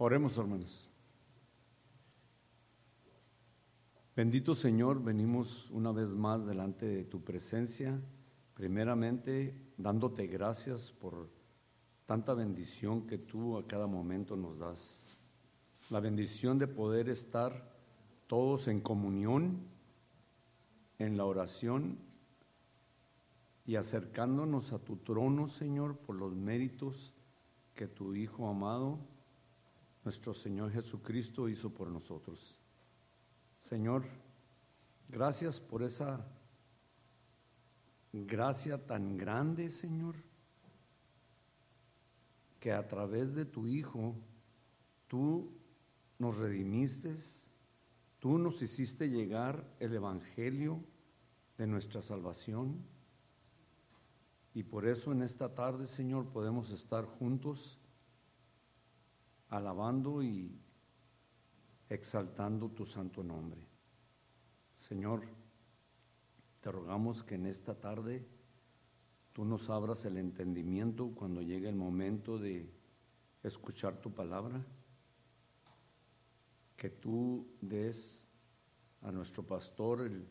Oremos, hermanos. Bendito Señor, venimos una vez más delante de tu presencia, primeramente dándote gracias por tanta bendición que tú a cada momento nos das. La bendición de poder estar todos en comunión, en la oración y acercándonos a tu trono, Señor, por los méritos que tu Hijo amado, nuestro Señor Jesucristo, hizo por nosotros. Señor, gracias por esa gracia tan grande, Señor, que a través de tu Hijo tú nos redimiste, tú nos hiciste llegar el Evangelio de nuestra salvación. Y por eso en esta tarde, Señor, podemos estar juntos alabando y exaltando tu santo nombre. Señor, te rogamos que en esta tarde tú nos abras el entendimiento cuando llegue el momento de escuchar tu palabra, que tú des a nuestro pastor el,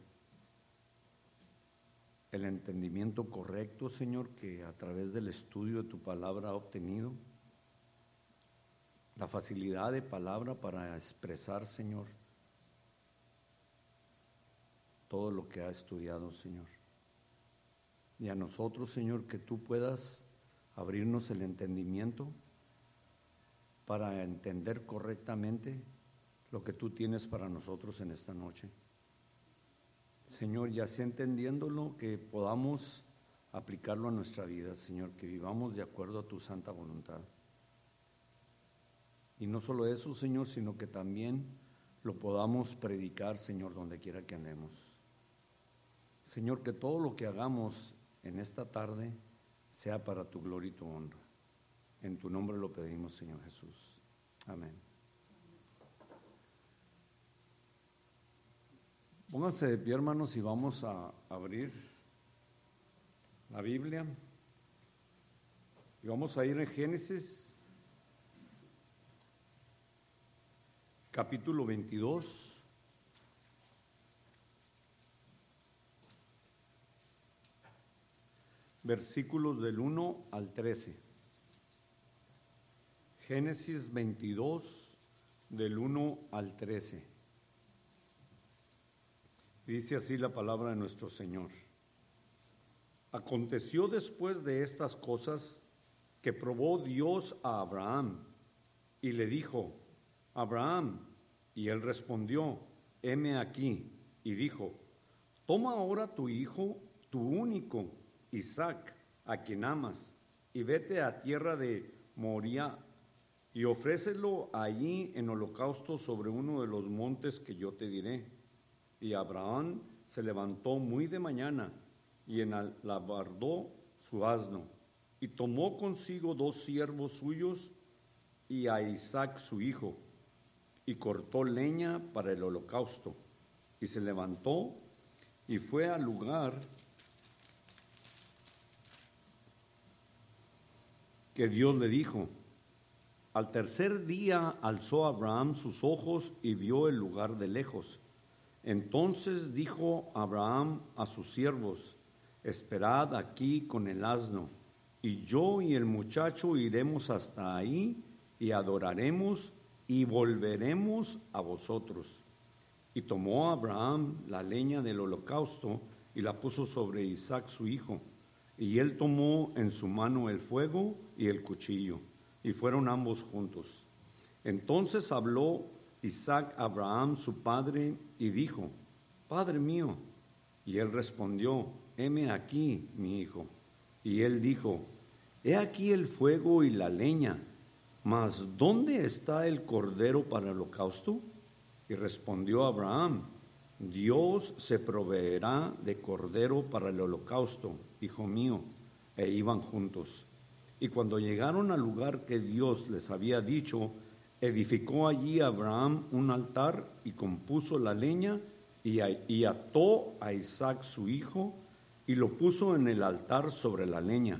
el entendimiento correcto, Señor, que a través del estudio de tu palabra ha obtenido la facilidad de palabra para expresar, Señor, todo lo que ha estudiado, Señor. Y a nosotros, Señor, que tú puedas abrirnos el entendimiento para entender correctamente lo que tú tienes para nosotros en esta noche. Señor, ya sea entendiéndolo, que podamos aplicarlo a nuestra vida, Señor, que vivamos de acuerdo a tu santa voluntad. Y no solo eso, Señor, sino que también lo podamos predicar, Señor, donde quiera que andemos. Señor, que todo lo que hagamos en esta tarde sea para tu gloria y tu honra. En tu nombre lo pedimos, Señor Jesús. Amén. Pónganse de pie, hermanos, y vamos a abrir la Biblia. Y vamos a ir en Génesis capítulo 22. Versículos del 1 al 13. Génesis 22, del 1 al 13. Dice así la palabra de nuestro Señor. Aconteció después de estas cosas que probó Dios a Abraham y le dijo, Abraham, y él respondió, heme aquí, y dijo, toma ahora tu hijo, tu único, Isaac, a quien amas, y vete a tierra de Moria, y ofrécelo allí en holocausto sobre uno de los montes que yo te diré. Y Abraham se levantó muy de mañana y enalabardó su asno, y tomó consigo dos siervos suyos y a Isaac su hijo y cortó leña para el holocausto. Y se levantó y fue al lugar que Dios le dijo. Al tercer día alzó Abraham sus ojos y vio el lugar de lejos. Entonces dijo Abraham a sus siervos, esperad aquí con el asno, y yo y el muchacho iremos hasta ahí y adoraremos y volveremos a vosotros. Y tomó Abraham la leña del holocausto y la puso sobre Isaac su hijo. Y él tomó en su mano el fuego y el cuchillo, y fueron ambos juntos. Entonces habló Isaac a Abraham su padre y dijo, Padre mío. Y él respondió, heme aquí, mi hijo. Y él dijo, He aquí el fuego y la leña mas ¿dónde está el cordero para el holocausto? Y respondió Abraham, Dios se proveerá de cordero para el holocausto, hijo mío. E iban juntos. Y cuando llegaron al lugar que Dios les había dicho, edificó allí Abraham un altar y compuso la leña y, ató a Isaac su hijo y lo puso en el altar sobre la leña.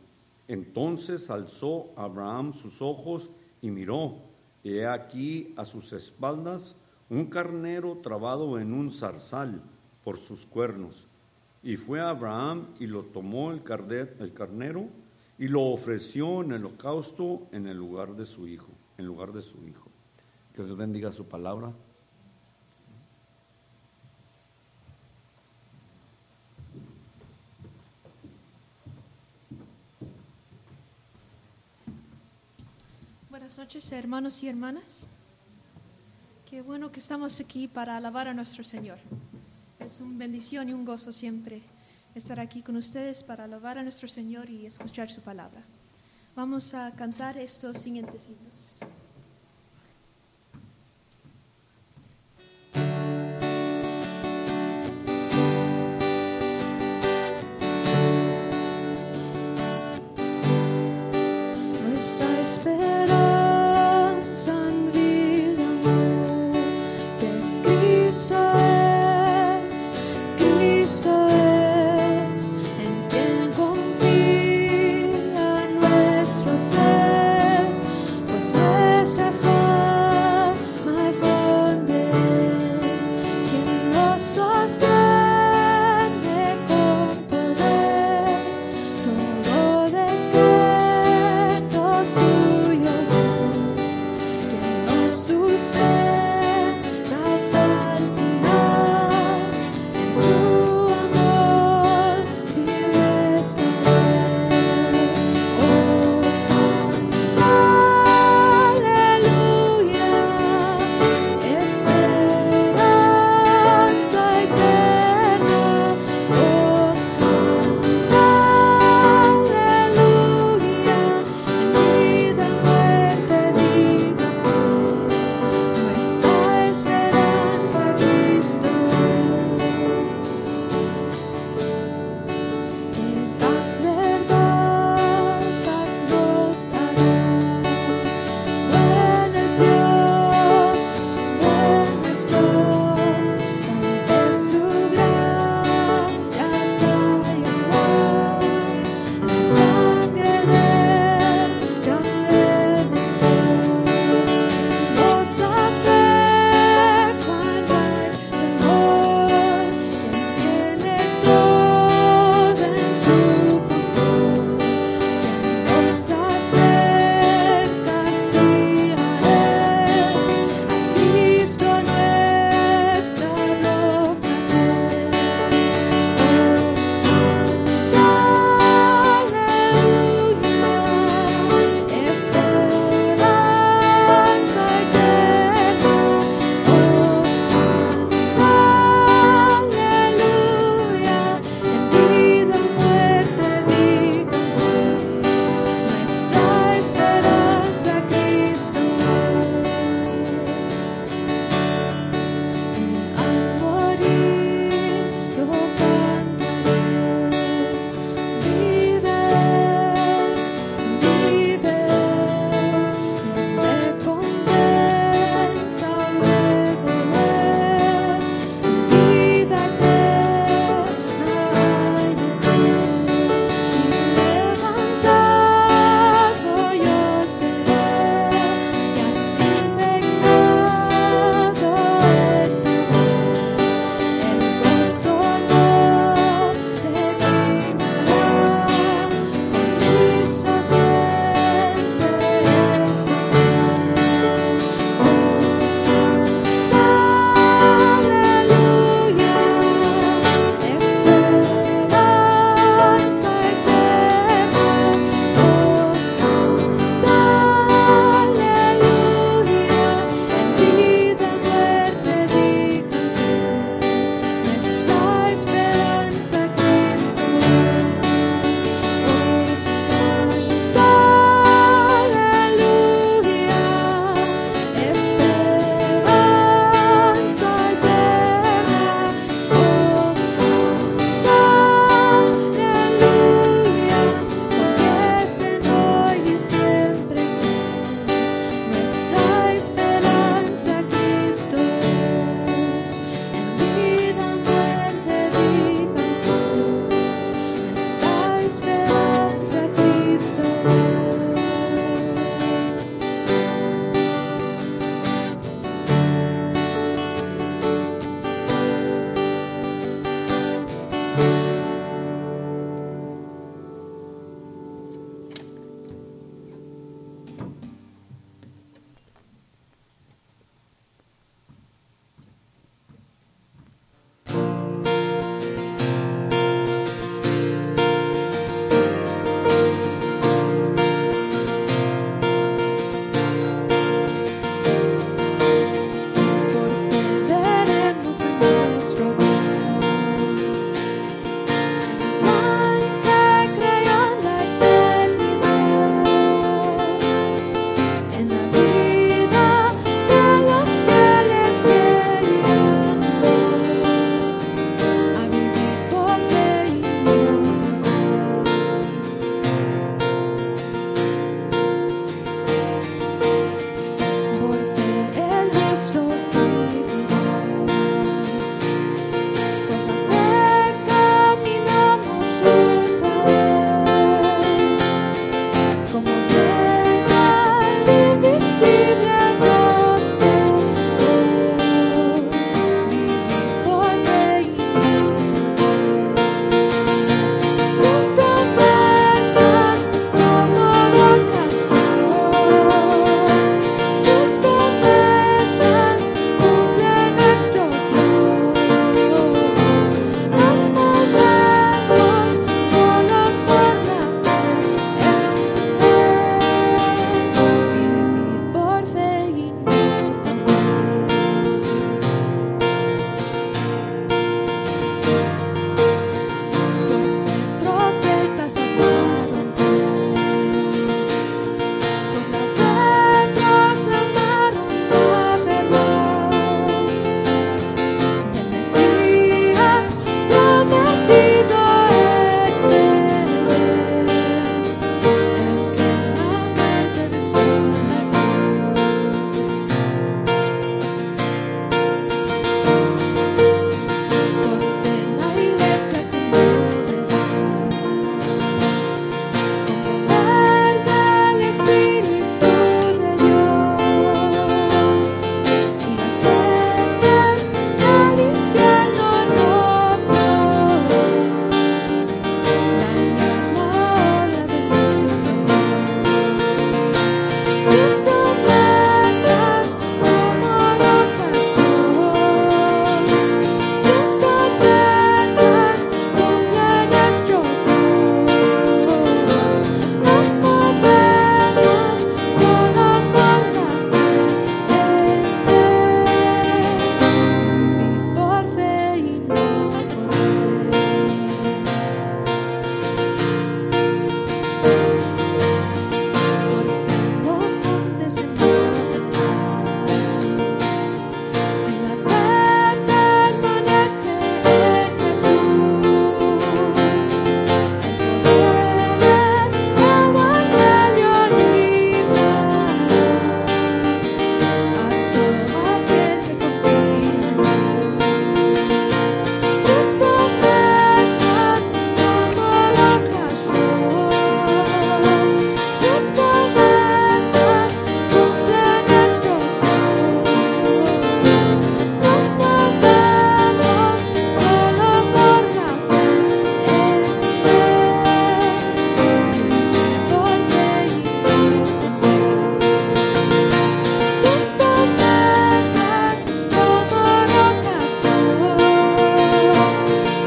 Entonces alzó Abraham sus ojos y miró, y he aquí a sus espaldas un carnero trabado en un zarzal por sus cuernos. Y fue Abraham y lo tomó el, carnero y lo ofreció en el holocausto en el lugar de su hijo, en lugar de su hijo. Que Dios bendiga su palabra. Buenas noches, hermanos y hermanas. Qué bueno que estamos aquí para alabar a nuestro Señor. Es una bendición y un gozo siempre estar aquí con ustedes para alabar a nuestro Señor y escuchar su palabra. Vamos a cantar estos siguientes himnos.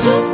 just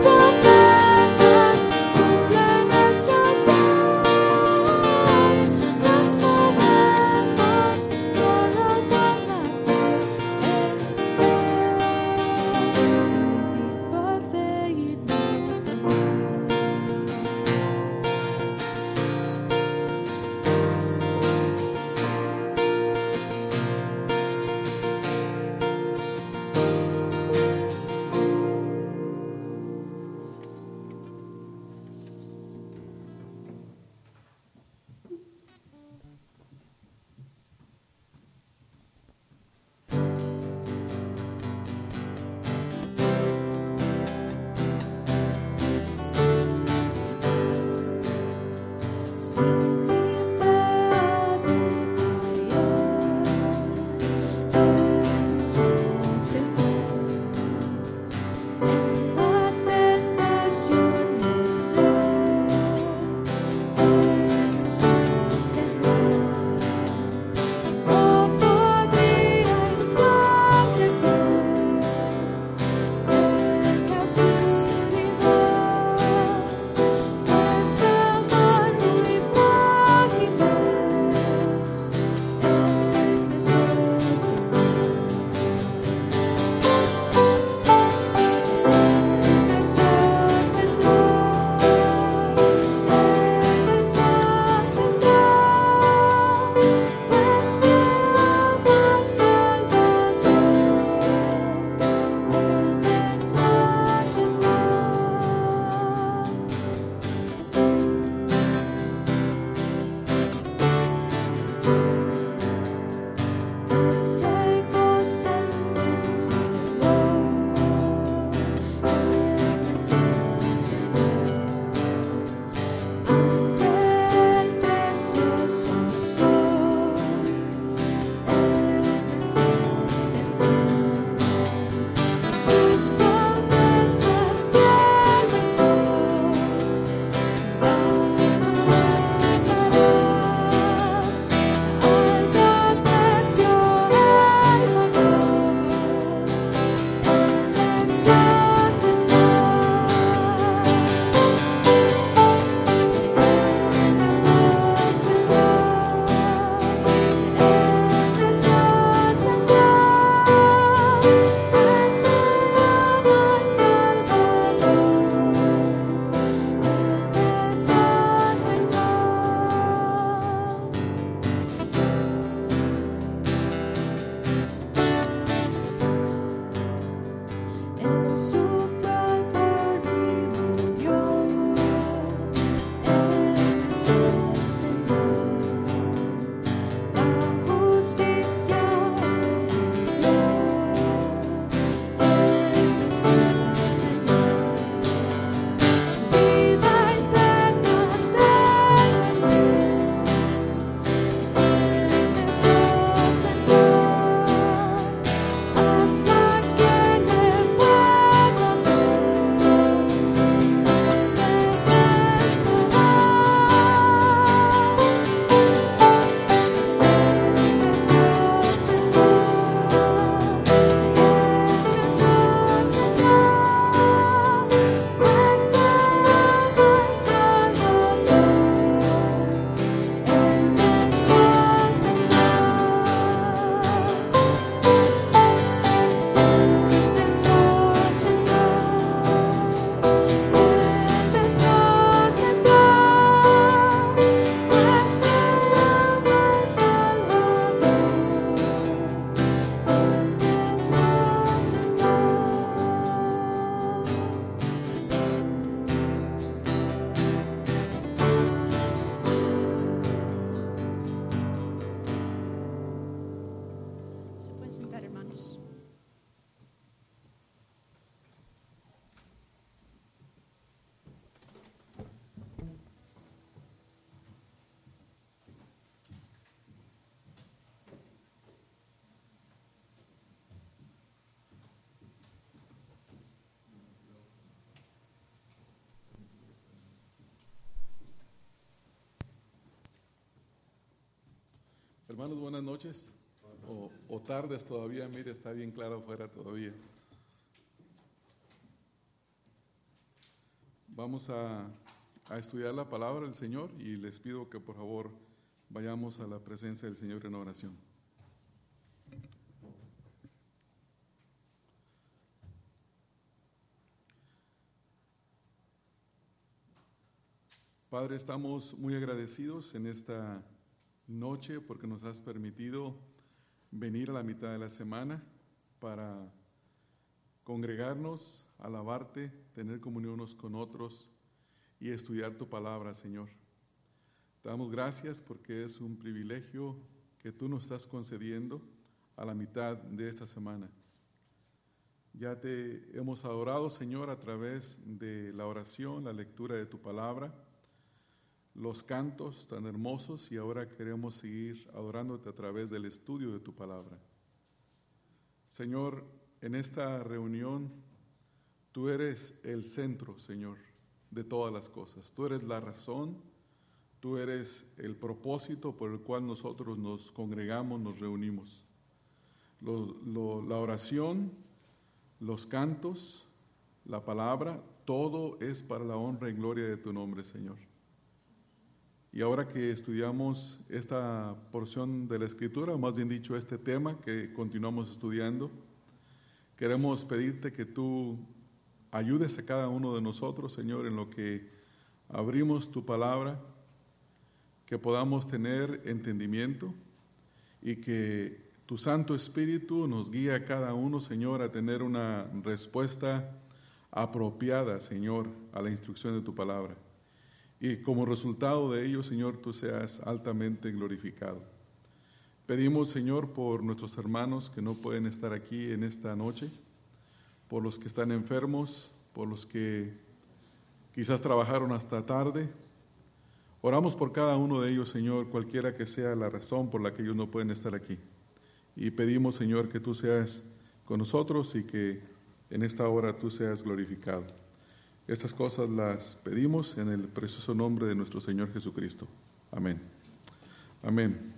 Hermanos, buenas noches. O, tardes todavía, mire, está bien claro afuera todavía. Vamos a, a estudiar la palabra del Señor y les pido que por favor vayamos a la presencia del Señor en oración. Padre, estamos muy agradecidos en esta noche porque nos has permitido venir a la mitad de la semana para congregarnos, alabarte, tener comunión unos con otros y estudiar tu palabra, Señor. Te damos gracias porque es un privilegio que tú nos estás concediendo a la mitad de esta semana. Ya te hemos adorado, Señor, a través de la oración, la lectura de tu palabra los cantos tan hermosos y ahora queremos seguir adorándote a través del estudio de tu palabra. Señor, en esta reunión tú eres el centro, Señor, de todas las cosas. Tú eres la razón, tú eres el propósito por el cual nosotros nos congregamos, nos reunimos. la oración, los cantos, la palabra, todo es para la honra y gloria de tu nombre, Señor. Y ahora que estudiamos esta porción de la Escritura, o más bien dicho, este tema que continuamos estudiando, queremos pedirte que tú ayudes a cada uno de nosotros, Señor, en lo que abrimos tu palabra, que podamos tener entendimiento y que tu Santo Espíritu nos guíe a cada uno, Señor, a tener una respuesta apropiada, Señor, a la instrucción de tu palabra y como resultado de ello, Señor, tú seas altamente glorificado. Pedimos, Señor, por nuestros hermanos que no pueden estar aquí en esta noche, por los que están enfermos, por los que quizás trabajaron hasta tarde. Oramos por cada uno de ellos, Señor, cualquiera que sea la razón por la que ellos no pueden estar aquí. Y pedimos, Señor, que tú seas con nosotros y que en esta hora tú seas glorificado. Estas cosas las pedimos en el precioso nombre de nuestro Señor Jesucristo. Amén. Amén.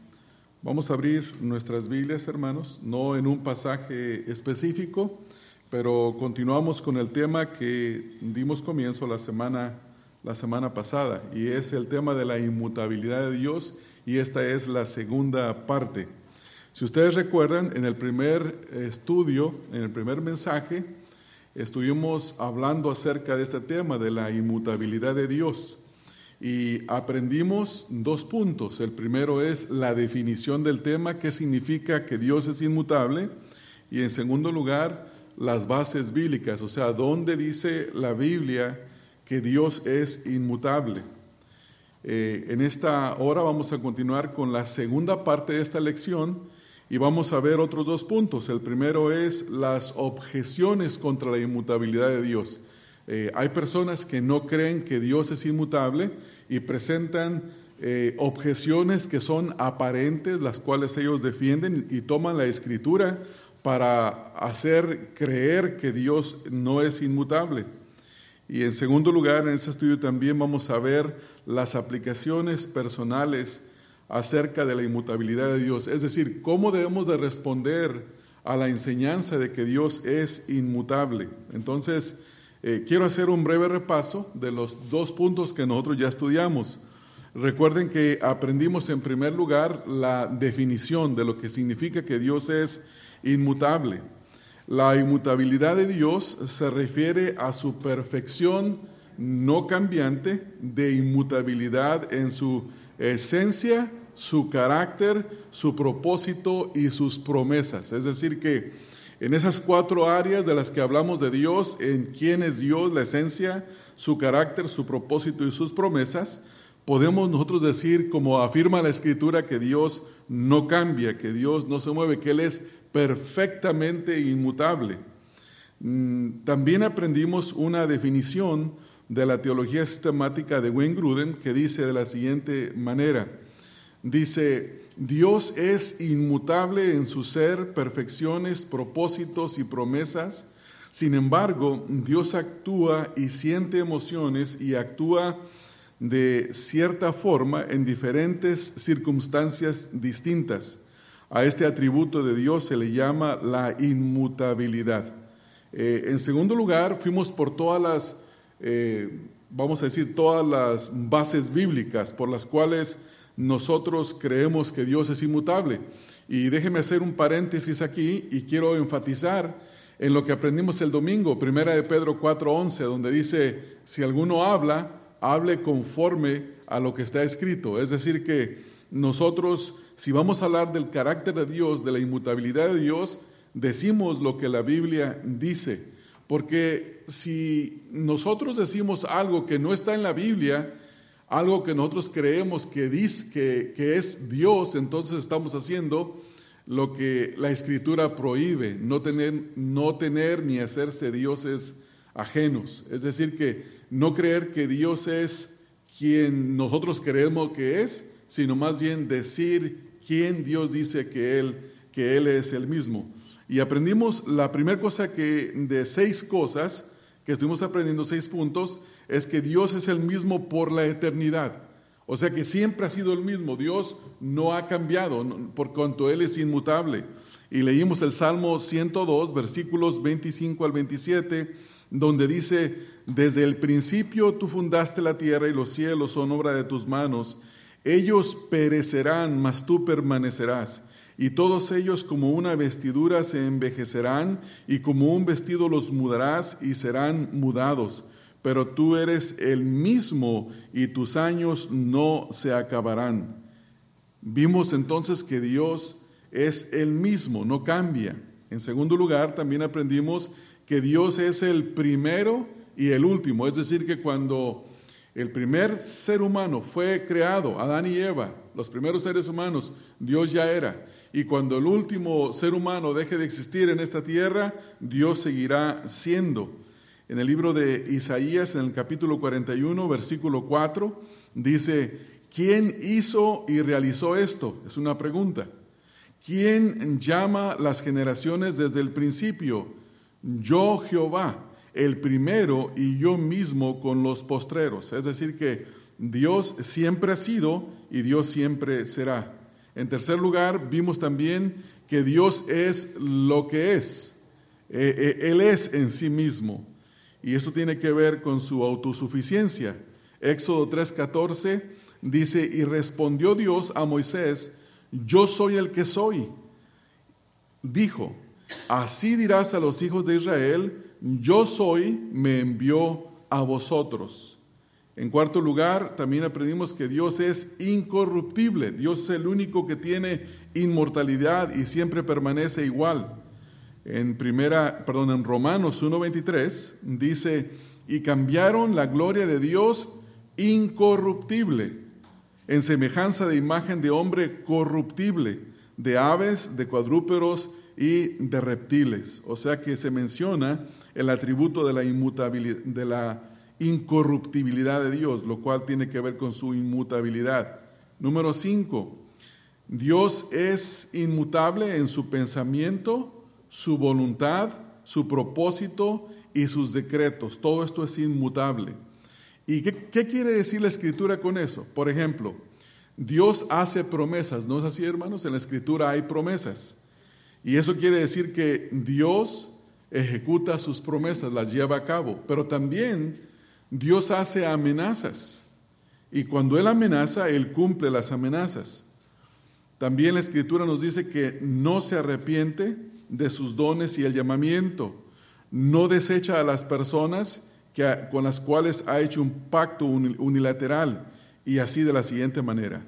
Vamos a abrir nuestras Biblias, hermanos, no en un pasaje específico, pero continuamos con el tema que dimos comienzo la semana, la semana pasada, y es el tema de la inmutabilidad de Dios, y esta es la segunda parte. Si ustedes recuerdan, en el primer estudio, en el primer mensaje, estuvimos hablando acerca de este tema, de la inmutabilidad de Dios. Y aprendimos dos puntos. El primero es la definición del tema, qué significa que Dios es inmutable. Y en segundo lugar, las bases bíblicas, o sea, dónde dice la Biblia que Dios es inmutable. Eh, en esta hora vamos a continuar con la segunda parte de esta lección y vamos a ver otros dos puntos. El primero es las objeciones contra la inmutabilidad de Dios. Eh, hay personas que no creen que Dios es inmutable y presentan eh, objeciones que son aparentes, las cuales ellos defienden y toman la escritura para hacer creer que Dios no es inmutable. Y en segundo lugar, en este estudio también vamos a ver las aplicaciones personales acerca de la inmutabilidad de Dios, es decir, cómo debemos de responder a la enseñanza de que Dios es inmutable. Entonces, eh, quiero hacer un breve repaso de los dos puntos que nosotros ya estudiamos. Recuerden que aprendimos en primer lugar la definición de lo que significa que Dios es inmutable. La inmutabilidad de Dios se refiere a su perfección no cambiante de inmutabilidad en su esencia su carácter, su propósito y sus promesas. Es decir, que en esas cuatro áreas de las que hablamos de Dios, en quién es Dios, la esencia, su carácter, su propósito y sus promesas, podemos nosotros decir, como afirma la Escritura, que Dios no cambia, que Dios no se mueve, que Él es perfectamente inmutable. Mm, también aprendimos una definición de la teología sistemática de Wayne Gruden que dice de la siguiente manera, Dice, Dios es inmutable en su ser, perfecciones, propósitos y promesas. Sin embargo, Dios actúa y siente emociones y actúa de cierta forma en diferentes circunstancias distintas. A este atributo de Dios se le llama la inmutabilidad. Eh, en segundo lugar, fuimos por todas las, eh, vamos a decir, todas las bases bíblicas por las cuales nosotros creemos que Dios es inmutable. Y déjeme hacer un paréntesis aquí y quiero enfatizar en lo que aprendimos el domingo, primera de Pedro 4:11, donde dice, si alguno habla, hable conforme a lo que está escrito. Es decir, que nosotros, si vamos a hablar del carácter de Dios, de la inmutabilidad de Dios, decimos lo que la Biblia dice. Porque si nosotros decimos algo que no está en la Biblia, algo que nosotros creemos que, dice, que, es Dios, entonces estamos haciendo lo que la escritura prohíbe, no tener, no tener ni hacerse dioses ajenos. Es decir, que no creer que Dios es quien nosotros creemos que es, sino más bien decir quién Dios dice que Él, que él es el mismo. Y aprendimos la primera cosa que de seis cosas que estuvimos aprendiendo, seis puntos, es que Dios es el mismo por la eternidad. O sea que siempre ha sido el mismo. Dios no ha cambiado por cuanto Él es inmutable. Y leímos el Salmo 102, versículos 25 al 27, donde dice, desde el principio tú fundaste la tierra y los cielos son obra de tus manos. Ellos perecerán, mas tú permanecerás. Y todos ellos como una vestidura se envejecerán, y como un vestido los mudarás y serán mudados. Pero tú eres el mismo y tus años no se acabarán. Vimos entonces que Dios es el mismo, no cambia. En segundo lugar, también aprendimos que Dios es el primero y el último. Es decir, que cuando el primer ser humano fue creado, Adán y Eva, los primeros seres humanos, Dios ya era. Y cuando el último ser humano deje de existir en esta tierra, Dios seguirá siendo. En el libro de Isaías, en el capítulo 41, versículo 4, dice, ¿quién hizo y realizó esto? Es una pregunta. ¿Quién llama las generaciones desde el principio? Yo Jehová, el primero y yo mismo con los postreros. Es decir, que Dios siempre ha sido y Dios siempre será. En tercer lugar, vimos también que Dios es lo que es. Eh, eh, él es en sí mismo. Y eso tiene que ver con su autosuficiencia. Éxodo 3:14 dice, y respondió Dios a Moisés, yo soy el que soy. Dijo, así dirás a los hijos de Israel, yo soy, me envió a vosotros. En cuarto lugar, también aprendimos que Dios es incorruptible. Dios es el único que tiene inmortalidad y siempre permanece igual. En primera, perdón, en Romanos 1:23 dice, "Y cambiaron la gloria de Dios incorruptible en semejanza de imagen de hombre corruptible, de aves, de cuadrúperos y de reptiles. O sea que se menciona el atributo de la inmutabilidad, de la incorruptibilidad de Dios, lo cual tiene que ver con su inmutabilidad. Número cinco, Dios es inmutable en su pensamiento, su voluntad, su propósito y sus decretos. Todo esto es inmutable. ¿Y qué, quiere decir la escritura con eso? Por ejemplo, Dios hace promesas, ¿no es así hermanos? En la escritura hay promesas. Y eso quiere decir que Dios ejecuta sus promesas, las lleva a cabo, pero también Dios hace amenazas. Y cuando Él amenaza, Él cumple las amenazas. También la escritura nos dice que no se arrepiente de sus dones y el llamamiento, no desecha a las personas con las cuales ha hecho un pacto unilateral y así de la siguiente manera.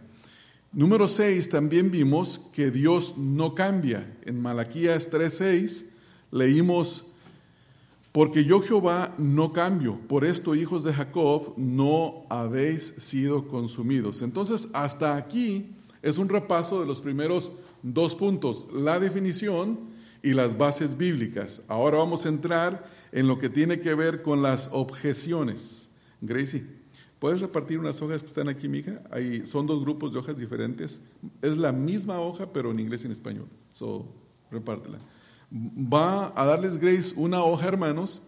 Número 6, también vimos que Dios no cambia. En Malaquías 3:6 leímos, porque yo Jehová no cambio, por esto hijos de Jacob no habéis sido consumidos. Entonces, hasta aquí es un repaso de los primeros dos puntos, la definición y las bases bíblicas. Ahora vamos a entrar en lo que tiene que ver con las objeciones. Gracie, ¿puedes repartir unas hojas que están aquí, mija? Ahí son dos grupos de hojas diferentes. Es la misma hoja, pero en inglés y en español. So, repártela. Va a darles Grace una hoja, hermanos,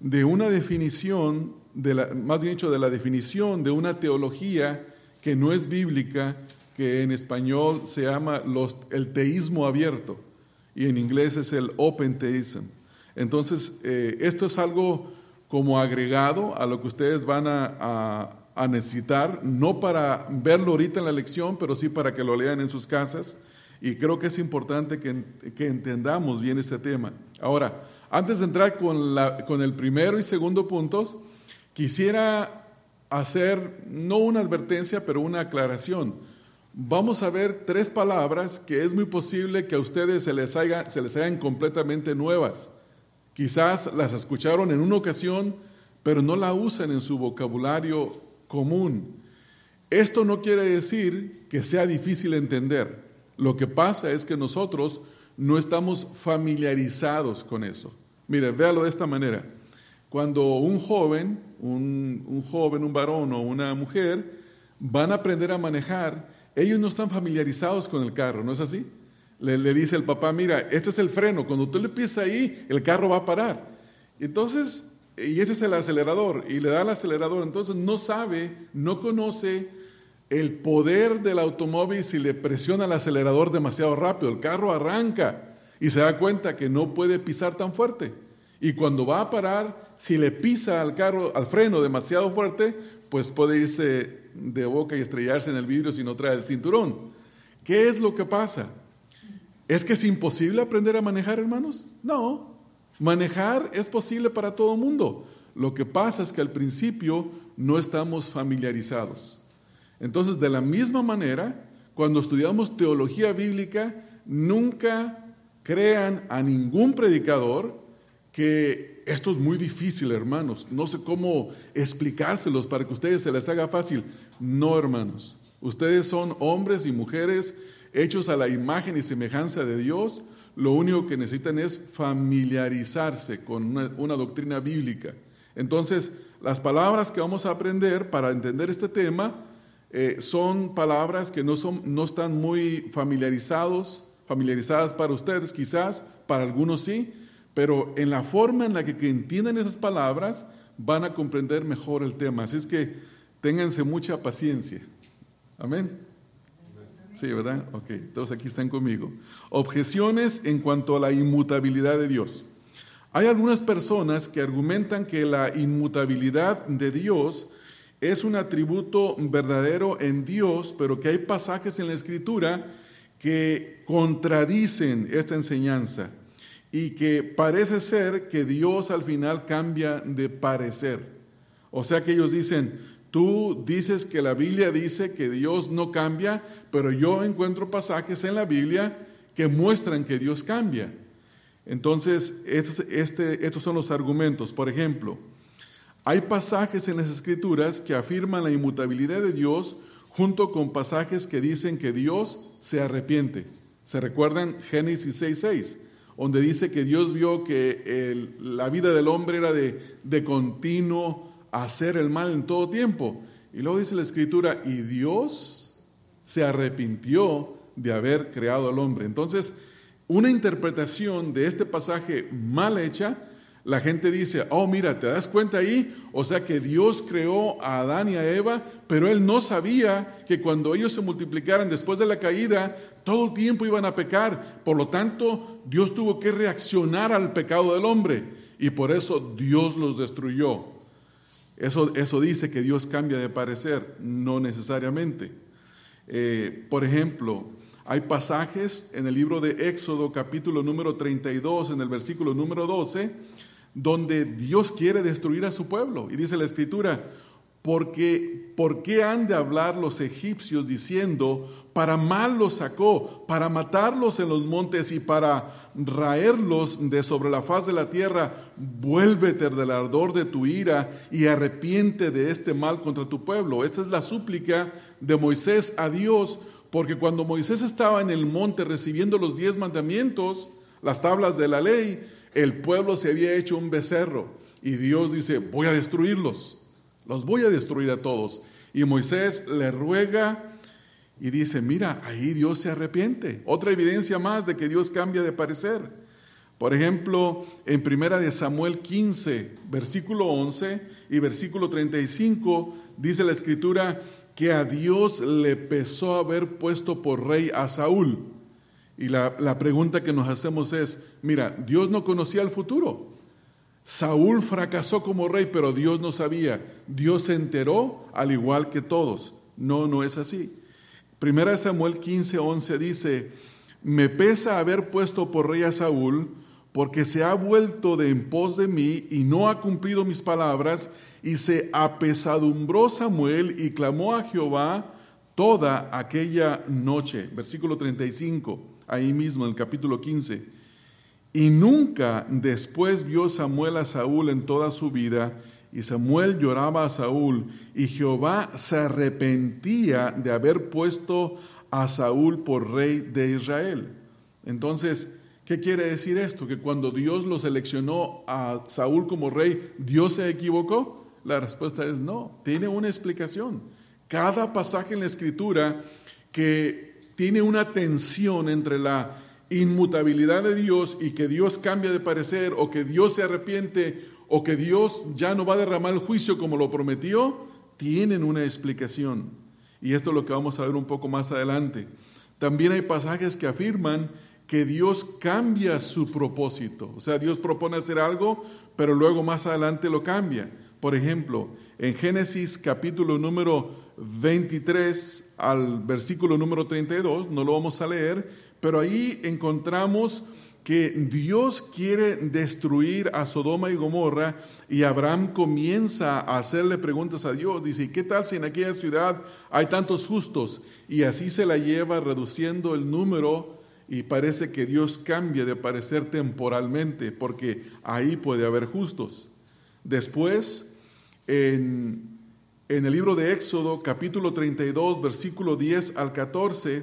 de una definición, de la, más bien dicho, de la definición de una teología que no es bíblica, que en español se llama el teísmo abierto y en inglés es el open theism. Entonces, eh, esto es algo como agregado a lo que ustedes van a, necesitar, no para verlo ahorita en la lección, pero sí para que lo lean en sus casas. Y creo que es importante que, entendamos bien este tema. Ahora, antes de entrar con, la, con el primero y segundo puntos, quisiera hacer no una advertencia, pero una aclaración. Vamos a ver tres palabras que es muy posible que a ustedes se les, se les hagan completamente nuevas. Quizás las escucharon en una ocasión, pero no la usan en su vocabulario común. Esto no quiere decir que sea difícil entender. Lo que pasa es que nosotros no estamos familiarizados con eso. Mire, véalo de esta manera. Cuando un joven, un, un joven, un varón o una mujer van a aprender a manejar, ellos no están familiarizados con el carro, ¿no es así? Le, dice el papá, mira, este es el freno, cuando tú le piensas ahí, el carro va a parar. Entonces, y ese es el acelerador, y le da el acelerador, entonces no sabe, no conoce el poder del automóvil si le presiona el acelerador demasiado rápido. El carro arranca y se da cuenta que no puede pisar tan fuerte. Y cuando va a parar, si le pisa al carro, al freno demasiado fuerte, pues puede irse de boca y estrellarse en el vidrio si no trae el cinturón. ¿Qué es lo que pasa? ¿Es que es imposible aprender a manejar, hermanos? No. Manejar es posible para todo el mundo. Lo que pasa es que al principio no estamos familiarizados. Entonces, de la misma manera, cuando estudiamos teología bíblica, nunca crean a ningún predicador que esto es muy difícil, hermanos. No sé cómo explicárselos para que ustedes se les haga fácil. No, hermanos. Ustedes son hombres y mujeres hechos a la imagen y semejanza de Dios. Lo único que necesitan es familiarizarse con una, doctrina bíblica. Entonces, las palabras que vamos a aprender para entender este tema eh, son palabras que no, son, no están muy familiarizados, familiarizadas para ustedes, quizás, para algunos sí, pero en la forma en la que, que entienden esas palabras van a comprender mejor el tema. Así es que ténganse mucha paciencia. Amén. Sí, ¿verdad? Ok, todos aquí están conmigo. Objeciones en cuanto a la inmutabilidad de Dios. Hay algunas personas que argumentan que la inmutabilidad de Dios es un atributo verdadero en Dios, pero que hay pasajes en la Escritura que contradicen esta enseñanza y que parece ser que Dios al final cambia de parecer. O sea que ellos dicen, tú dices que la Biblia dice que Dios no cambia, pero yo encuentro pasajes en la Biblia que muestran que Dios cambia. Entonces, este, estos son los argumentos. Por ejemplo, hay pasajes en las escrituras que afirman la inmutabilidad de Dios junto con pasajes que dicen que Dios se arrepiente. ¿Se recuerdan Génesis 6.6? Donde dice que Dios vio que la vida del hombre era de, de continuo hacer el mal en todo tiempo. Y luego dice la escritura, y Dios se arrepintió de haber creado al hombre. Entonces, una interpretación de este pasaje mal hecha la gente dice, oh mira, ¿te das cuenta ahí? O sea que Dios creó a Adán y a Eva, pero él no sabía que cuando ellos se multiplicaran después de la caída, todo el tiempo iban a pecar. Por lo tanto, Dios tuvo que reaccionar al pecado del hombre y por eso Dios los destruyó. Eso, eso dice que Dios cambia de parecer, no necesariamente. Eh, por ejemplo, hay pasajes en el libro de Éxodo capítulo número 32, en el versículo número 12, donde Dios quiere destruir a su pueblo. Y dice la escritura, porque ¿por qué han de hablar los egipcios diciendo, para mal los sacó, para matarlos en los montes y para raerlos de sobre la faz de la tierra? Vuélvete del ardor de tu ira y arrepiente de este mal contra tu pueblo. Esta es la súplica de Moisés a Dios, porque cuando Moisés estaba en el monte recibiendo los diez mandamientos, las tablas de la ley, el pueblo se había hecho un becerro y Dios dice, voy a destruirlos, los voy a destruir a todos. Y Moisés le ruega y dice, mira, ahí Dios se arrepiente. Otra evidencia más de que Dios cambia de parecer. Por ejemplo, en primera de Samuel 15, versículo 11 y versículo 35, dice la escritura que a Dios le pesó haber puesto por rey a Saúl. Y la, la pregunta que nos hacemos es, Mira, Dios no conocía el futuro. Saúl fracasó como rey, pero Dios no sabía. Dios se enteró al igual que todos. No, no es así. Primera Samuel 15, 11 dice, me pesa haber puesto por rey a Saúl, porque se ha vuelto de en pos de mí y no ha cumplido mis palabras, y se apesadumbró Samuel y clamó a Jehová toda aquella noche. Versículo 35, ahí mismo en el capítulo 15. Y nunca después vio Samuel a Saúl en toda su vida, y Samuel lloraba a Saúl, y Jehová se arrepentía de haber puesto a Saúl por rey de Israel. Entonces, ¿Qué quiere decir esto? Que cuando Dios lo seleccionó a Saúl como rey, ¿Dios se equivocó? La respuesta es no, tiene una explicación. Cada pasaje en la escritura que tiene una tensión entre la inmutabilidad de Dios y que Dios cambia de parecer o que Dios se arrepiente o que Dios ya no va a derramar el juicio como lo prometió, tienen una explicación. Y esto es lo que vamos a ver un poco más adelante. También hay pasajes que afirman que Dios cambia su propósito. O sea, Dios propone hacer algo, pero luego más adelante lo cambia. Por ejemplo, en Génesis capítulo número 23 al versículo número 32, no lo vamos a leer, pero ahí encontramos que Dios quiere destruir a Sodoma y Gomorra y Abraham comienza a hacerle preguntas a Dios. Dice, ¿qué tal si en aquella ciudad hay tantos justos? Y así se la lleva reduciendo el número y parece que Dios cambia de parecer temporalmente porque ahí puede haber justos. Después, en, en el libro de Éxodo, capítulo 32, versículo 10 al 14,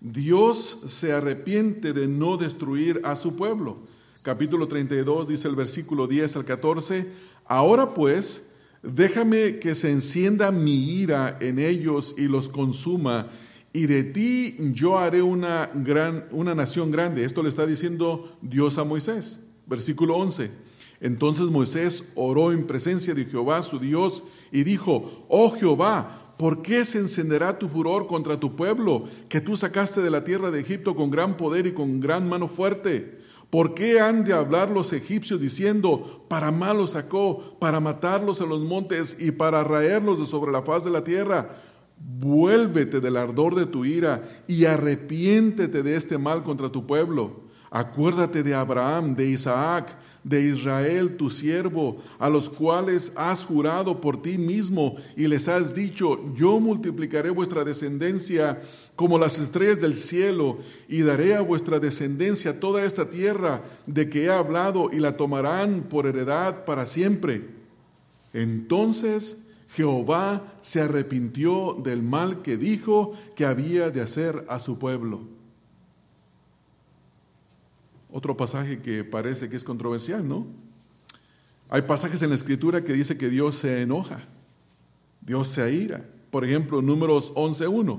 Dios se arrepiente de no destruir a su pueblo. Capítulo 32 dice el versículo 10 al 14, ahora pues, déjame que se encienda mi ira en ellos y los consuma, y de ti yo haré una, gran, una nación grande. Esto le está diciendo Dios a Moisés. Versículo 11. Entonces Moisés oró en presencia de Jehová su Dios y dijo, oh Jehová, ¿Por qué se encenderá tu furor contra tu pueblo que tú sacaste de la tierra de Egipto con gran poder y con gran mano fuerte? ¿Por qué han de hablar los egipcios diciendo, para mal los sacó, para matarlos en los montes y para raerlos de sobre la faz de la tierra? Vuélvete del ardor de tu ira y arrepiéntete de este mal contra tu pueblo. Acuérdate de Abraham, de Isaac, de Israel, tu siervo, a los cuales has jurado por ti mismo y les has dicho, yo multiplicaré vuestra descendencia como las estrellas del cielo y daré a vuestra descendencia toda esta tierra de que he hablado y la tomarán por heredad para siempre. Entonces Jehová se arrepintió del mal que dijo que había de hacer a su pueblo. Otro pasaje que parece que es controversial, ¿no? Hay pasajes en la escritura que dice que Dios se enoja, Dios se aira. Por ejemplo, números 11.1.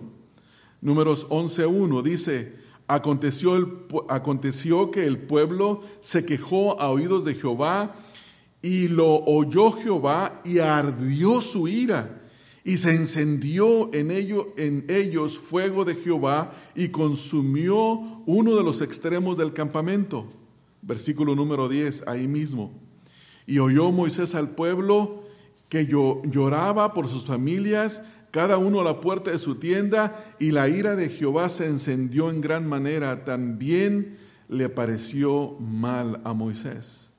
Números 11.1 dice, aconteció, el, aconteció que el pueblo se quejó a oídos de Jehová y lo oyó Jehová y ardió su ira y se encendió en, en ellos fuego de Jehová y consumió uno de los extremos del campamento. Versículo número 10, ahí mismo. Y oyó Moisés al pueblo que lloraba por sus familias, cada uno a la puerta de su tienda, y la ira de Jehová se encendió en gran manera. También le pareció mal a Moisés.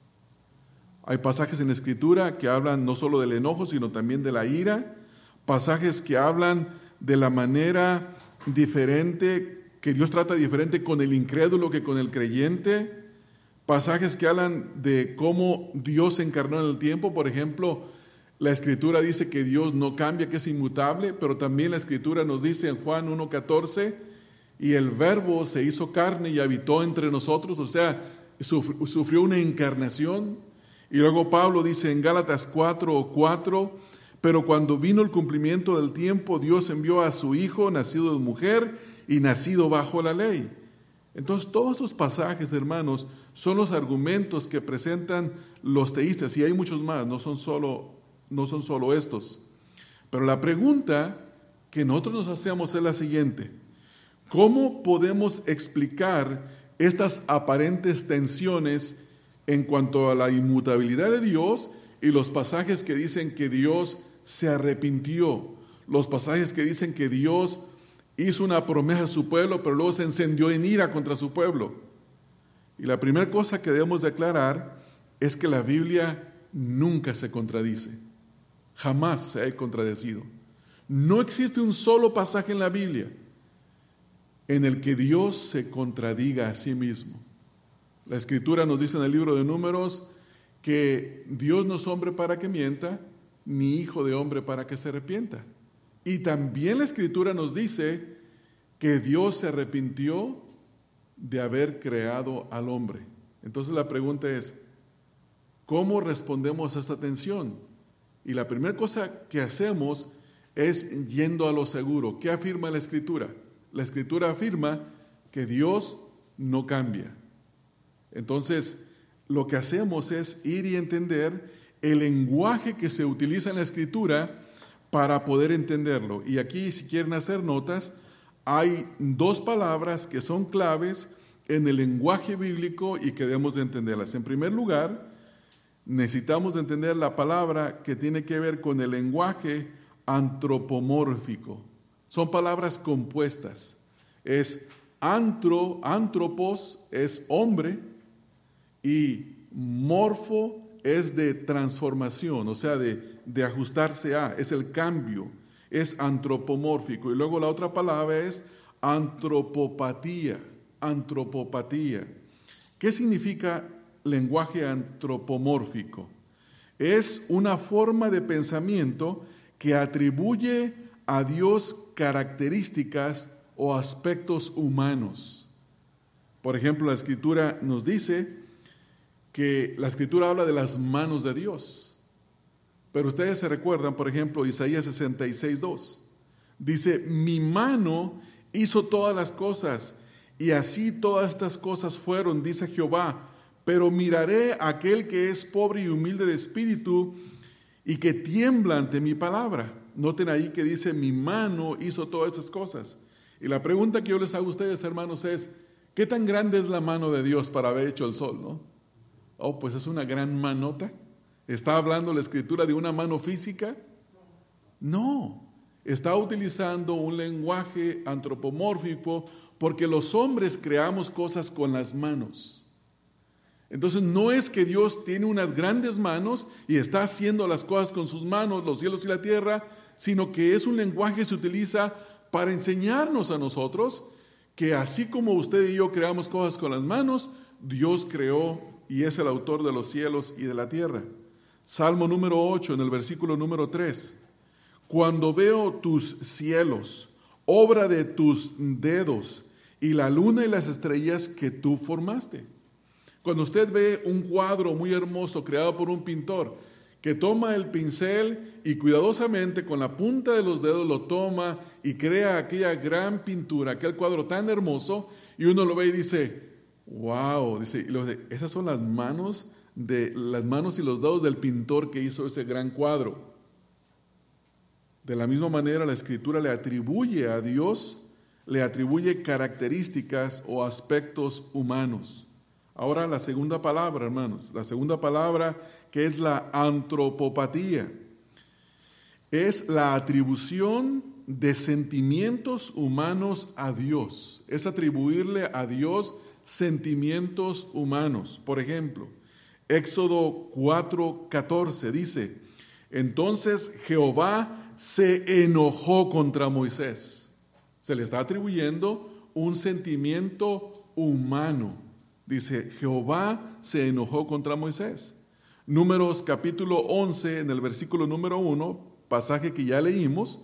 Hay pasajes en la escritura que hablan no solo del enojo, sino también de la ira pasajes que hablan de la manera diferente, que Dios trata diferente con el incrédulo que con el creyente, pasajes que hablan de cómo Dios se encarnó en el tiempo, por ejemplo, la escritura dice que Dios no cambia, que es inmutable, pero también la escritura nos dice en Juan 1.14, y el verbo se hizo carne y habitó entre nosotros, o sea, sufrió una encarnación. Y luego Pablo dice en Gálatas 4.4, pero cuando vino el cumplimiento del tiempo, Dios envió a su Hijo, nacido de mujer y nacido bajo la ley. Entonces, todos estos pasajes, hermanos, son los argumentos que presentan los teístas, y hay muchos más, no son solo, no son solo estos. Pero la pregunta que nosotros nos hacemos es la siguiente. ¿Cómo podemos explicar estas aparentes tensiones en cuanto a la inmutabilidad de Dios y los pasajes que dicen que Dios se arrepintió. Los pasajes que dicen que Dios hizo una promesa a su pueblo, pero luego se encendió en ira contra su pueblo. Y la primera cosa que debemos declarar es que la Biblia nunca se contradice. Jamás se ha contradecido. No existe un solo pasaje en la Biblia en el que Dios se contradiga a sí mismo. La escritura nos dice en el libro de números que Dios no es hombre para que mienta, ni hijo de hombre para que se arrepienta. Y también la escritura nos dice que Dios se arrepintió de haber creado al hombre. Entonces la pregunta es, ¿cómo respondemos a esta tensión? Y la primera cosa que hacemos es yendo a lo seguro. ¿Qué afirma la escritura? La escritura afirma que Dios no cambia. Entonces, lo que hacemos es ir y entender el lenguaje que se utiliza en la escritura para poder entenderlo. Y aquí, si quieren hacer notas, hay dos palabras que son claves en el lenguaje bíblico y que debemos de entenderlas. En primer lugar, necesitamos entender la palabra que tiene que ver con el lenguaje antropomórfico. Son palabras compuestas. Es antro, antropos es hombre y morfo es de transformación, o sea, de, de ajustarse a, es el cambio, es antropomórfico. Y luego la otra palabra es antropopatía, antropopatía. ¿Qué significa lenguaje antropomórfico? Es una forma de pensamiento que atribuye a Dios características o aspectos humanos. Por ejemplo, la escritura nos dice que la escritura habla de las manos de Dios. Pero ustedes se recuerdan, por ejemplo, Isaías 66, 2. Dice, mi mano hizo todas las cosas y así todas estas cosas fueron, dice Jehová, pero miraré a aquel que es pobre y humilde de espíritu y que tiembla ante mi palabra. Noten ahí que dice, mi mano hizo todas esas cosas. Y la pregunta que yo les hago a ustedes, hermanos, es, ¿qué tan grande es la mano de Dios para haber hecho el sol? ¿no? Oh, pues es una gran manota. ¿Está hablando la escritura de una mano física? No, está utilizando un lenguaje antropomórfico porque los hombres creamos cosas con las manos. Entonces no es que Dios tiene unas grandes manos y está haciendo las cosas con sus manos, los cielos y la tierra, sino que es un lenguaje que se utiliza para enseñarnos a nosotros que así como usted y yo creamos cosas con las manos, Dios creó y es el autor de los cielos y de la tierra. Salmo número 8 en el versículo número 3. Cuando veo tus cielos, obra de tus dedos, y la luna y las estrellas que tú formaste. Cuando usted ve un cuadro muy hermoso creado por un pintor que toma el pincel y cuidadosamente con la punta de los dedos lo toma y crea aquella gran pintura, aquel cuadro tan hermoso, y uno lo ve y dice, wow, dice, esas son las manos de las manos y los dedos del pintor que hizo ese gran cuadro. De la misma manera, la escritura le atribuye a Dios, le atribuye características o aspectos humanos. Ahora la segunda palabra, hermanos, la segunda palabra que es la antropopatía, es la atribución de sentimientos humanos a Dios, es atribuirle a Dios sentimientos humanos. Por ejemplo, Éxodo 4:14 dice, entonces Jehová se enojó contra Moisés. Se le está atribuyendo un sentimiento humano. Dice, Jehová se enojó contra Moisés. Números capítulo 11, en el versículo número 1, pasaje que ya leímos,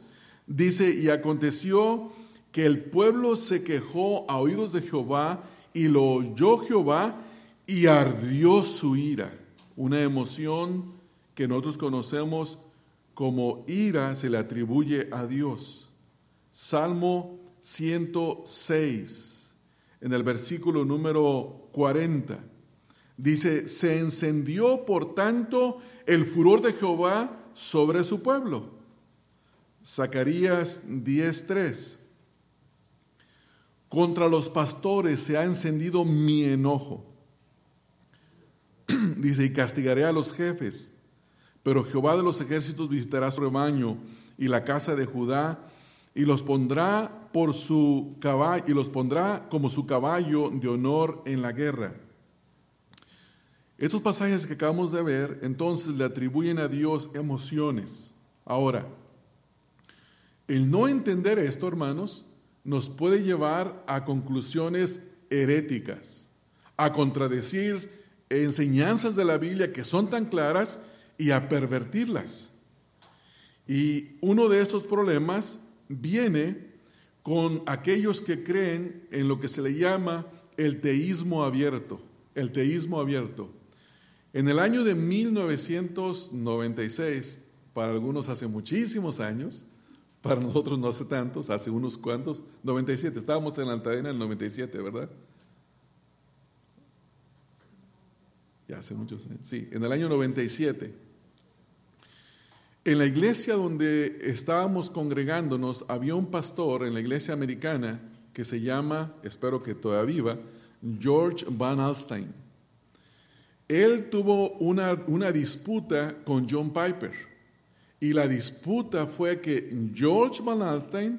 dice, y aconteció que el pueblo se quejó a oídos de Jehová y lo oyó Jehová y ardió su ira. Una emoción que nosotros conocemos como ira se le atribuye a Dios. Salmo 106 en el versículo número 40. Dice, se encendió por tanto el furor de Jehová sobre su pueblo. Zacarías 10:3. Contra los pastores se ha encendido mi enojo. Dice, y castigaré a los jefes, pero Jehová de los ejércitos visitará su rebaño y la casa de Judá y los pondrá por su caballo y los pondrá como su caballo de honor en la guerra. Estos pasajes que acabamos de ver, entonces le atribuyen a Dios emociones. Ahora, el no entender esto, hermanos, nos puede llevar a conclusiones heréticas, a contradecir enseñanzas de la Biblia que son tan claras y a pervertirlas. Y uno de estos problemas viene con aquellos que creen en lo que se le llama el teísmo abierto, el teísmo abierto. En el año de 1996, para algunos hace muchísimos años, para nosotros no hace tantos, hace unos cuantos, 97, estábamos en la cadena del 97, ¿verdad? Ya hace muchos años, sí, en el año 97. En la iglesia donde estábamos congregándonos había un pastor en la iglesia americana que se llama, espero que todavía viva, George Van Alstyne. Él tuvo una, una disputa con John Piper y la disputa fue que George Alstyne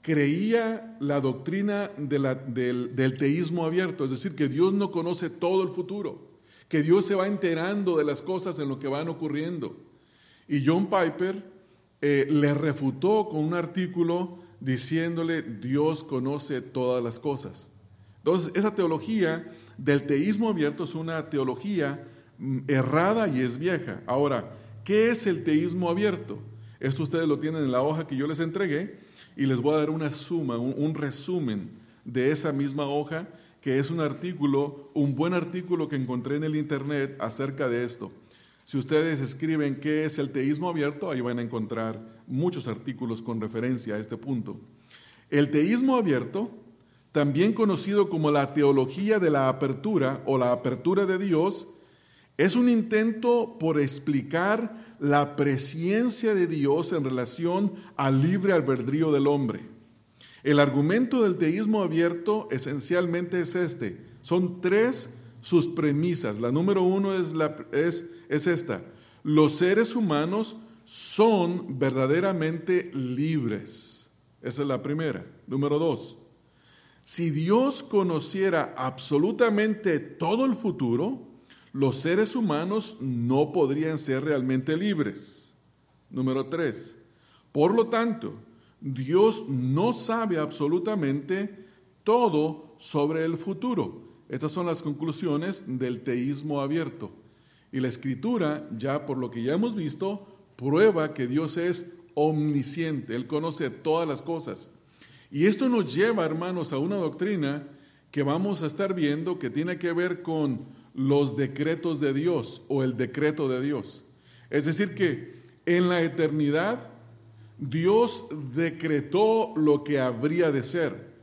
creía la doctrina del, del teísmo abierto, es decir, que Dios no conoce todo el futuro, que Dios se va enterando de las cosas en lo que van ocurriendo. Y John Piper eh, le refutó con un artículo diciéndole, Dios conoce todas las cosas. Entonces, esa teología del teísmo abierto es una teología mm, errada y es vieja. Ahora, ¿qué es el teísmo abierto? Esto ustedes lo tienen en la hoja que yo les entregué y les voy a dar una suma, un resumen de esa misma hoja, que es un artículo, un buen artículo que encontré en el Internet acerca de esto. Si ustedes escriben qué es el teísmo abierto, ahí van a encontrar muchos artículos con referencia a este punto. El teísmo abierto, también conocido como la teología de la apertura o la apertura de Dios, es un intento por explicar la presencia de Dios en relación al libre albedrío del hombre. El argumento del teísmo abierto esencialmente es este. Son tres sus premisas. La número uno es, es esta. Los seres humanos son verdaderamente libres. Esa es la primera. Número dos, si Dios conociera absolutamente todo el futuro, los seres humanos no podrían ser realmente libres. Número tres, por lo tanto, Dios no sabe absolutamente todo sobre el futuro. Estas son las conclusiones del teísmo abierto. Y la escritura, ya por lo que ya hemos visto, prueba que Dios es omnisciente, Él conoce todas las cosas. Y esto nos lleva, hermanos, a una doctrina que vamos a estar viendo que tiene que ver con los decretos de Dios o el decreto de Dios. Es decir, que en la eternidad Dios decretó lo que habría de ser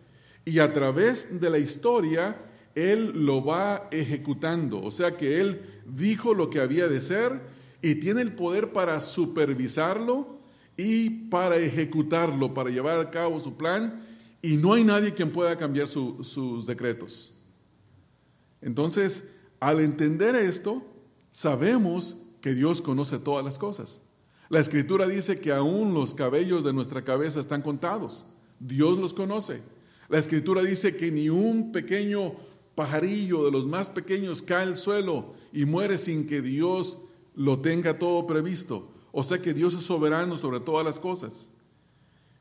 y a través de la historia Él lo va ejecutando. O sea que Él dijo lo que había de ser y tiene el poder para supervisarlo y para ejecutarlo, para llevar a cabo su plan, y no hay nadie quien pueda cambiar sus decretos. Entonces, al entender esto, sabemos que Dios conoce todas las cosas. La escritura dice que aún los cabellos de nuestra cabeza están contados. Dios los conoce. La escritura dice que ni un pequeño pajarillo de los más pequeños cae al suelo y muere sin que Dios lo tenga todo previsto. O sea que Dios es soberano sobre todas las cosas.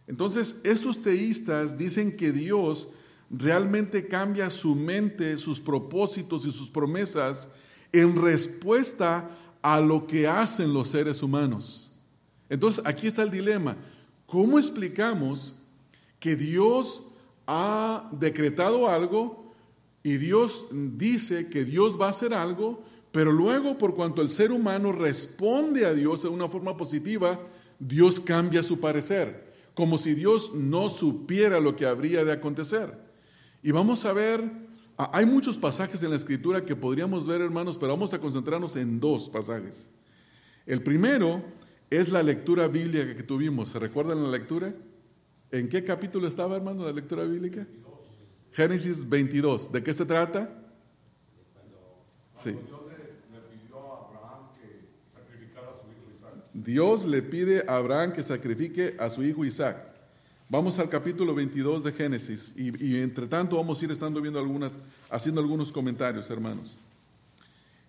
Entonces, estos teístas dicen que Dios realmente cambia su mente, sus propósitos y sus promesas en respuesta a lo que hacen los seres humanos. Entonces, aquí está el dilema. ¿Cómo explicamos que Dios ha decretado algo y Dios dice que Dios va a hacer algo, pero luego, por cuanto el ser humano responde a Dios de una forma positiva, Dios cambia su parecer, como si Dios no supiera lo que habría de acontecer. Y vamos a ver, hay muchos pasajes en la escritura que podríamos ver, hermanos, pero vamos a concentrarnos en dos pasajes. El primero es la lectura bíblica que tuvimos. ¿Se recuerdan la lectura? ¿En qué capítulo estaba, hermano, la lectura bíblica? Génesis 22. ¿De qué se trata? Sí. Dios le pide a Abraham que sacrifique a su hijo Isaac. Vamos al capítulo 22 de Génesis y, entre tanto vamos a ir estando viendo algunas, haciendo algunos comentarios, hermanos.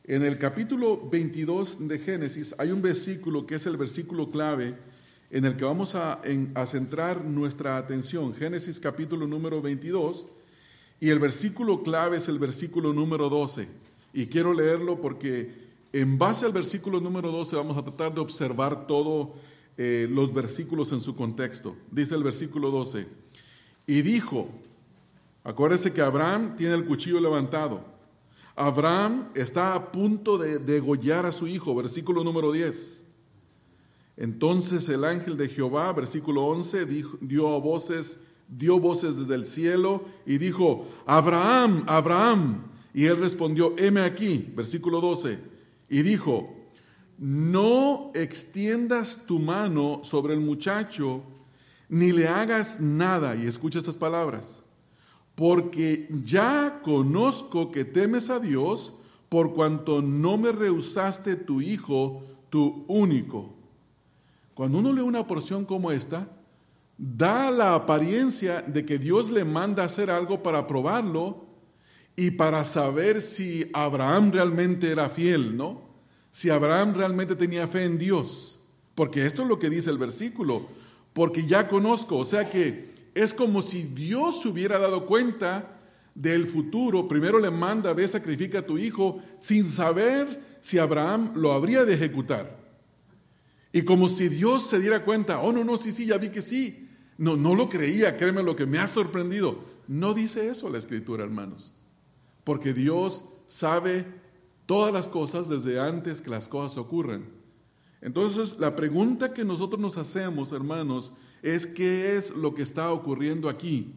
En el capítulo 22 de Génesis hay un versículo que es el versículo clave en el que vamos a, a centrar nuestra atención. Génesis capítulo número 22 y el versículo clave es el versículo número 12. Y quiero leerlo porque en base al versículo número 12 vamos a tratar de observar todos eh, los versículos en su contexto. Dice el versículo 12, y dijo, Acuérdese que Abraham tiene el cuchillo levantado. Abraham está a punto de degollar a su hijo, versículo número 10. Entonces el ángel de Jehová, versículo 11, dio voces, dio voces desde el cielo y dijo, Abraham, Abraham. Y él respondió, heme aquí, versículo 12, y dijo, no extiendas tu mano sobre el muchacho, ni le hagas nada. Y escucha estas palabras porque ya conozco que temes a Dios por cuanto no me rehusaste tu Hijo, tu único. Cuando uno lee una porción como esta, da la apariencia de que Dios le manda hacer algo para probarlo y para saber si Abraham realmente era fiel, ¿no? Si Abraham realmente tenía fe en Dios. Porque esto es lo que dice el versículo. Porque ya conozco, o sea que es como si Dios se hubiera dado cuenta del futuro. Primero le manda, ve, sacrifica a tu hijo, sin saber si Abraham lo habría de ejecutar. Y como si Dios se diera cuenta, oh, no, no, sí, sí, ya vi que sí. No, no lo creía, créeme lo que me ha sorprendido. No dice eso la escritura, hermanos. Porque Dios sabe todas las cosas desde antes que las cosas ocurran. Entonces, la pregunta que nosotros nos hacemos, hermanos, es qué es lo que está ocurriendo aquí.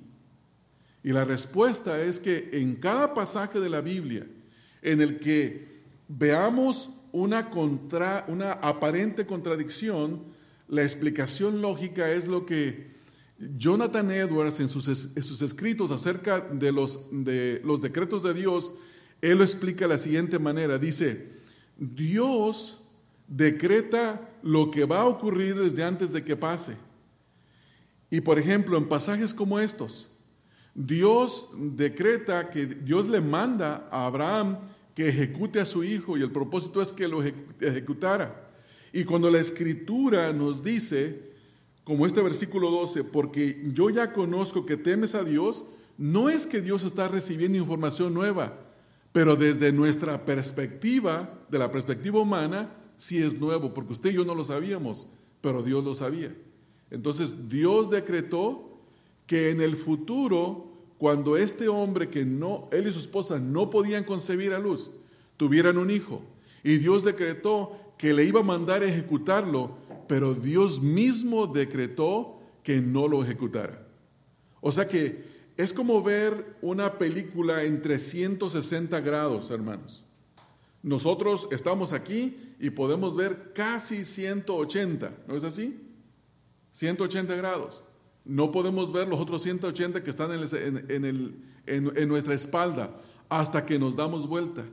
Y la respuesta es que en cada pasaje de la Biblia en el que veamos una, contra, una aparente contradicción, la explicación lógica es lo que Jonathan Edwards en sus, escritos acerca de los, de los decretos de Dios, él lo explica de la siguiente manera. Dice, Dios decreta lo que va a ocurrir desde antes de que pase. Y por ejemplo, en pasajes como estos, Dios decreta que Dios le manda a Abraham que ejecute a su hijo y el propósito es que lo ejecutara. Y cuando la escritura nos dice, como este versículo 12, porque yo ya conozco que temes a Dios, no es que Dios está recibiendo información nueva, pero desde nuestra perspectiva, de la perspectiva humana, sí es nuevo, porque usted y yo no lo sabíamos, pero Dios lo sabía. Entonces Dios decretó que en el futuro, cuando este hombre que no, él y su esposa no podían concebir a luz, tuvieran un hijo, y Dios decretó que le iba a mandar a ejecutarlo, pero Dios mismo decretó que no lo ejecutara. O sea que es como ver una película en 360 grados, hermanos. Nosotros estamos aquí y podemos ver casi 180, ¿no es así? 180 grados. No podemos ver los otros 180 que están en, nuestra espalda hasta que nos damos vuelta.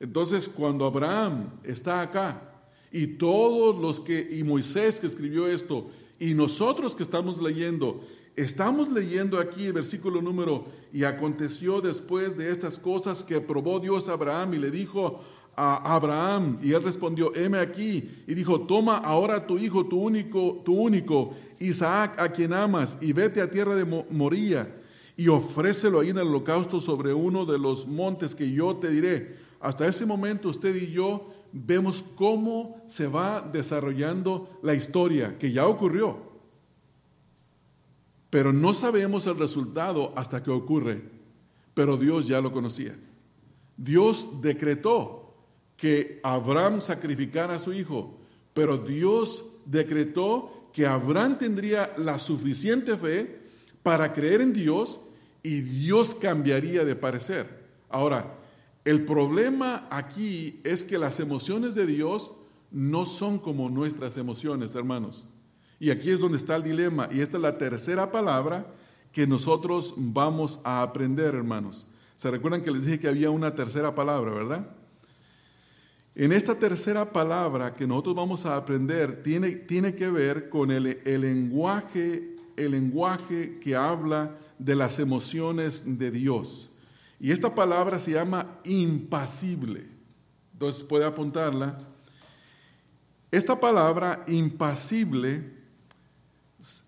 Entonces, cuando Abraham está acá y todos los que, y Moisés que escribió esto, y nosotros que estamos leyendo, estamos leyendo aquí el versículo número, y aconteció después de estas cosas que probó Dios a Abraham y le dijo, a Abraham y él respondió, heme aquí, y dijo, toma ahora tu hijo, tu único, tu único, Isaac, a quien amas, y vete a tierra de Moría, y ofrécelo ahí en el holocausto sobre uno de los montes que yo te diré. Hasta ese momento usted y yo vemos cómo se va desarrollando la historia que ya ocurrió. Pero no sabemos el resultado hasta que ocurre. Pero Dios ya lo conocía. Dios decretó que Abraham sacrificara a su hijo, pero Dios decretó que Abraham tendría la suficiente fe para creer en Dios y Dios cambiaría de parecer. Ahora, el problema aquí es que las emociones de Dios no son como nuestras emociones, hermanos. Y aquí es donde está el dilema. Y esta es la tercera palabra que nosotros vamos a aprender, hermanos. ¿Se recuerdan que les dije que había una tercera palabra, verdad? En esta tercera palabra que nosotros vamos a aprender tiene, tiene que ver con el, lenguaje, el lenguaje que habla de las emociones de Dios. Y esta palabra se llama impasible. Entonces puede apuntarla. Esta palabra impasible,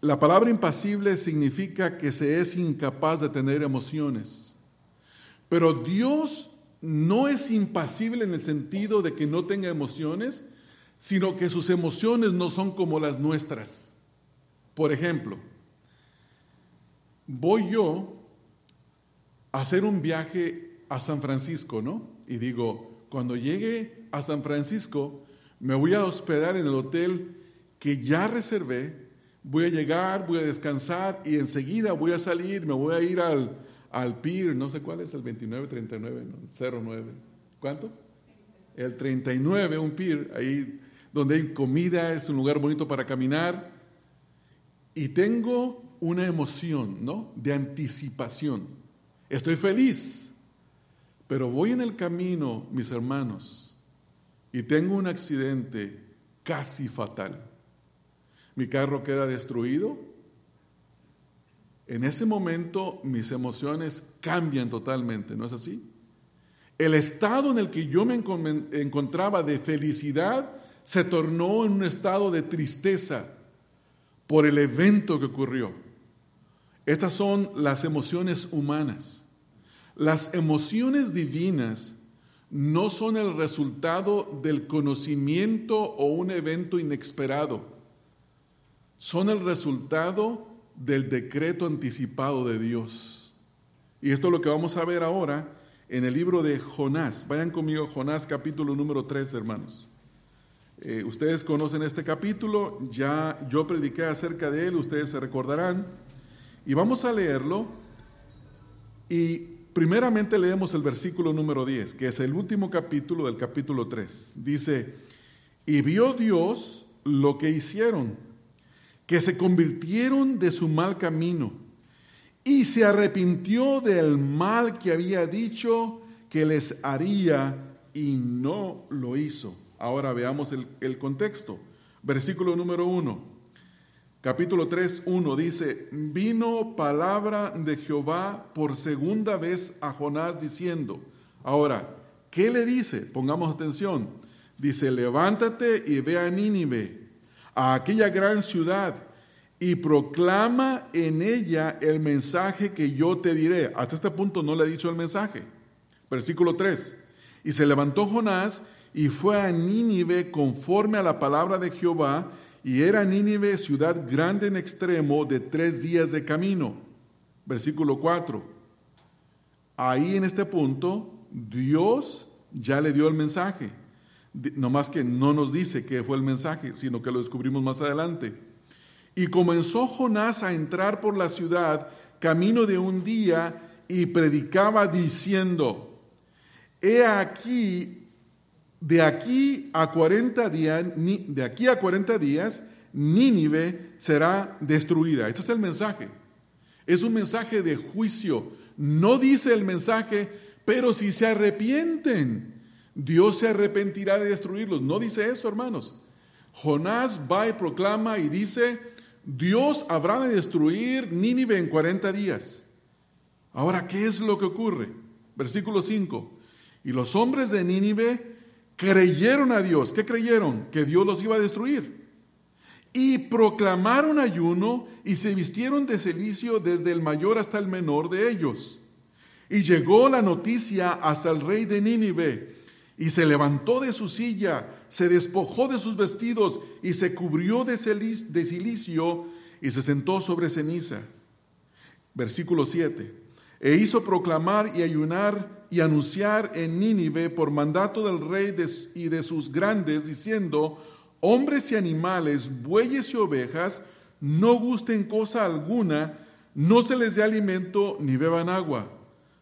la palabra impasible significa que se es incapaz de tener emociones. Pero Dios no es impasible en el sentido de que no tenga emociones, sino que sus emociones no son como las nuestras. Por ejemplo, voy yo hacer un viaje a San Francisco, ¿no? Y digo, cuando llegue a San Francisco, me voy a hospedar en el hotel que ya reservé, voy a llegar, voy a descansar y enseguida voy a salir, me voy a ir al, al PIR, no sé cuál es, el 2939, ¿no? 09. ¿Cuánto? El 39, un PIR, ahí donde hay comida, es un lugar bonito para caminar. Y tengo una emoción, ¿no? De anticipación. Estoy feliz, pero voy en el camino, mis hermanos, y tengo un accidente casi fatal. Mi carro queda destruido. En ese momento mis emociones cambian totalmente, ¿no es así? El estado en el que yo me encontraba de felicidad se tornó en un estado de tristeza por el evento que ocurrió. Estas son las emociones humanas. Las emociones divinas no son el resultado del conocimiento o un evento inesperado. Son el resultado del decreto anticipado de Dios. Y esto es lo que vamos a ver ahora en el libro de Jonás. Vayan conmigo, Jonás capítulo número 3, hermanos. Eh, ustedes conocen este capítulo, ya yo prediqué acerca de él, ustedes se recordarán. Y vamos a leerlo. Y primeramente leemos el versículo número 10, que es el último capítulo del capítulo 3. Dice, y vio Dios lo que hicieron, que se convirtieron de su mal camino, y se arrepintió del mal que había dicho que les haría, y no lo hizo. Ahora veamos el, contexto. Versículo número 1. Capítulo 3, 1 dice, vino palabra de Jehová por segunda vez a Jonás diciendo, ahora, ¿qué le dice? Pongamos atención. Dice, levántate y ve a Nínive, a aquella gran ciudad, y proclama en ella el mensaje que yo te diré. Hasta este punto no le he dicho el mensaje. Versículo 3. Y se levantó Jonás y fue a Nínive conforme a la palabra de Jehová, y era Nínive ciudad grande en extremo de tres días de camino. Versículo 4. Ahí en este punto, Dios ya le dio el mensaje. No más que no nos dice qué fue el mensaje, sino que lo descubrimos más adelante. Y comenzó Jonás a entrar por la ciudad camino de un día y predicaba diciendo, He aquí de aquí a 40 días, de aquí a 40 días, Nínive será destruida. Este es el mensaje. Es un mensaje de juicio. No dice el mensaje, pero si se arrepienten, Dios se arrepentirá de destruirlos. No dice eso, hermanos. Jonás va y proclama y dice, Dios habrá de destruir Nínive en 40 días. Ahora, ¿qué es lo que ocurre? Versículo 5. Y los hombres de Nínive creyeron a Dios. ¿Qué creyeron? Que Dios los iba a destruir. Y proclamaron ayuno y se vistieron de celicio desde el mayor hasta el menor de ellos. Y llegó la noticia hasta el rey de Nínive. Y se levantó de su silla, se despojó de sus vestidos y se cubrió de, silicio y se sentó sobre ceniza. Versículo 7 e hizo proclamar y ayunar y anunciar en Nínive por mandato del rey y de sus grandes, diciendo, hombres y animales, bueyes y ovejas, no gusten cosa alguna, no se les dé alimento ni beban agua,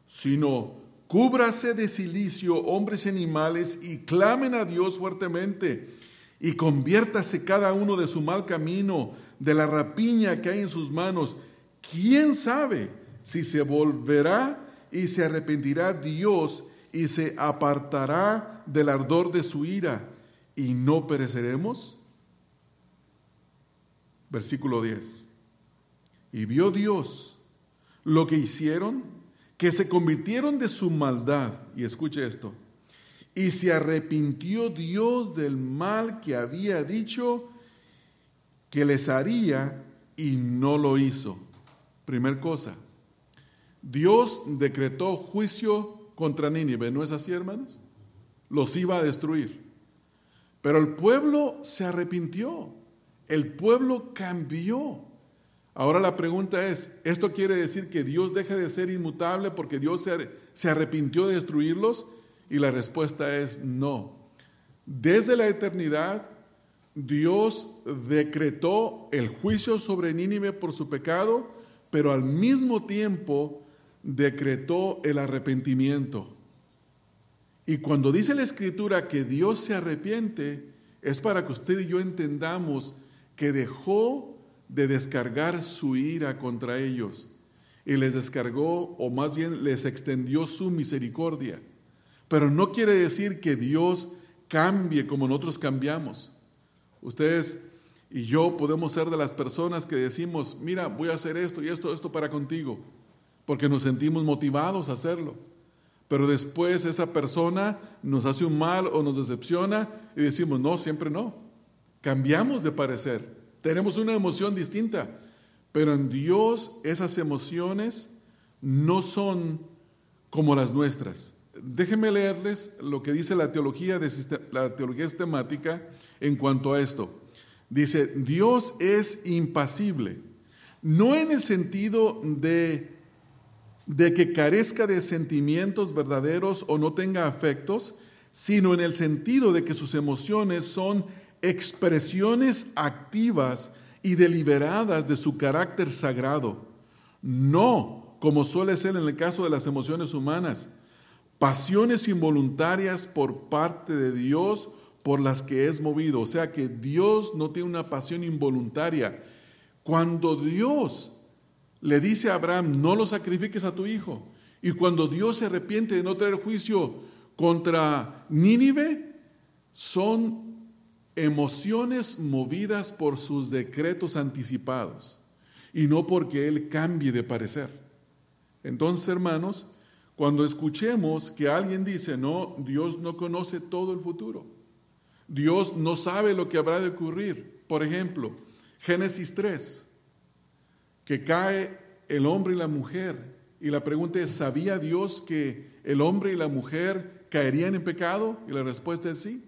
sino cúbrase de silicio hombres y animales y clamen a Dios fuertemente y conviértase cada uno de su mal camino, de la rapiña que hay en sus manos. ¿Quién sabe? si se volverá y se arrepentirá Dios y se apartará del ardor de su ira y no pereceremos? Versículo 10. Y vio Dios lo que hicieron, que se convirtieron de su maldad. Y escuche esto. Y se arrepintió Dios del mal que había dicho que les haría y no lo hizo. Primer cosa, Dios decretó juicio contra Nínive, ¿no es así, hermanos? Los iba a destruir. Pero el pueblo se arrepintió, el pueblo cambió. Ahora la pregunta es, ¿esto quiere decir que Dios deja de ser inmutable porque Dios se arrepintió de destruirlos? Y la respuesta es no. Desde la eternidad, Dios decretó el juicio sobre Nínive por su pecado, pero al mismo tiempo decretó el arrepentimiento. Y cuando dice la escritura que Dios se arrepiente, es para que usted y yo entendamos que dejó de descargar su ira contra ellos y les descargó, o más bien les extendió su misericordia. Pero no quiere decir que Dios cambie como nosotros cambiamos. Ustedes y yo podemos ser de las personas que decimos, mira, voy a hacer esto y esto, esto para contigo, porque nos sentimos motivados a hacerlo. Pero después esa persona nos hace un mal o nos decepciona y decimos, no, siempre no. Cambiamos de parecer, tenemos una emoción distinta, pero en Dios esas emociones no son como las nuestras. Déjenme leerles lo que dice la teología, la teología sistemática en cuanto a esto. Dice, Dios es impasible, no en el sentido de, de que carezca de sentimientos verdaderos o no tenga afectos, sino en el sentido de que sus emociones son expresiones activas y deliberadas de su carácter sagrado, no como suele ser en el caso de las emociones humanas, pasiones involuntarias por parte de Dios por las que es movido. O sea que Dios no tiene una pasión involuntaria. Cuando Dios le dice a Abraham, no lo sacrifiques a tu hijo, y cuando Dios se arrepiente de no traer juicio contra Nínive, son emociones movidas por sus decretos anticipados y no porque Él cambie de parecer. Entonces, hermanos, cuando escuchemos que alguien dice, no, Dios no conoce todo el futuro, Dios no sabe lo que habrá de ocurrir. Por ejemplo, Génesis 3, que cae el hombre y la mujer. Y la pregunta es, ¿sabía Dios que el hombre y la mujer caerían en pecado? Y la respuesta es sí.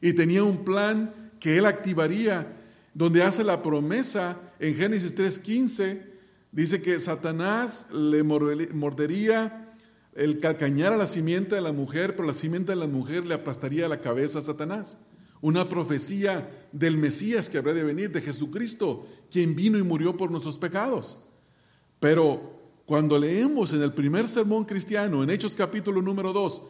Y tenía un plan que él activaría, donde hace la promesa en Génesis 3:15, dice que Satanás le mordería el calcañar a la simiente de la mujer, pero la simiente de la mujer le aplastaría la cabeza a Satanás. Una profecía del Mesías que habrá de venir, de Jesucristo, quien vino y murió por nuestros pecados. Pero cuando leemos en el primer sermón cristiano, en Hechos capítulo número 2,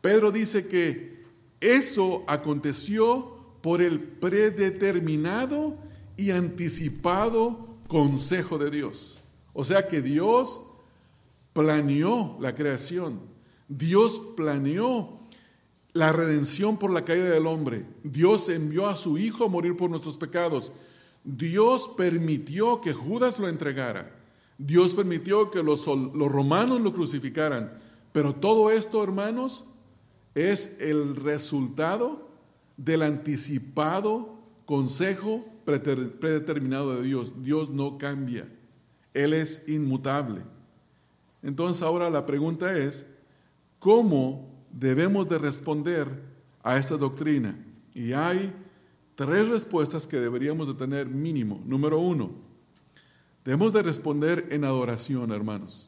Pedro dice que eso aconteció por el predeterminado y anticipado consejo de Dios. O sea que Dios planeó la creación. Dios planeó la redención por la caída del hombre. Dios envió a su Hijo a morir por nuestros pecados. Dios permitió que Judas lo entregara. Dios permitió que los, romanos lo crucificaran. Pero todo esto, hermanos, es el resultado del anticipado consejo predeterminado de Dios. Dios no cambia. Él es inmutable. Entonces ahora la pregunta es, ¿cómo debemos de responder a esta doctrina? Y hay tres respuestas que deberíamos de tener mínimo. Número uno, debemos de responder en adoración, hermanos.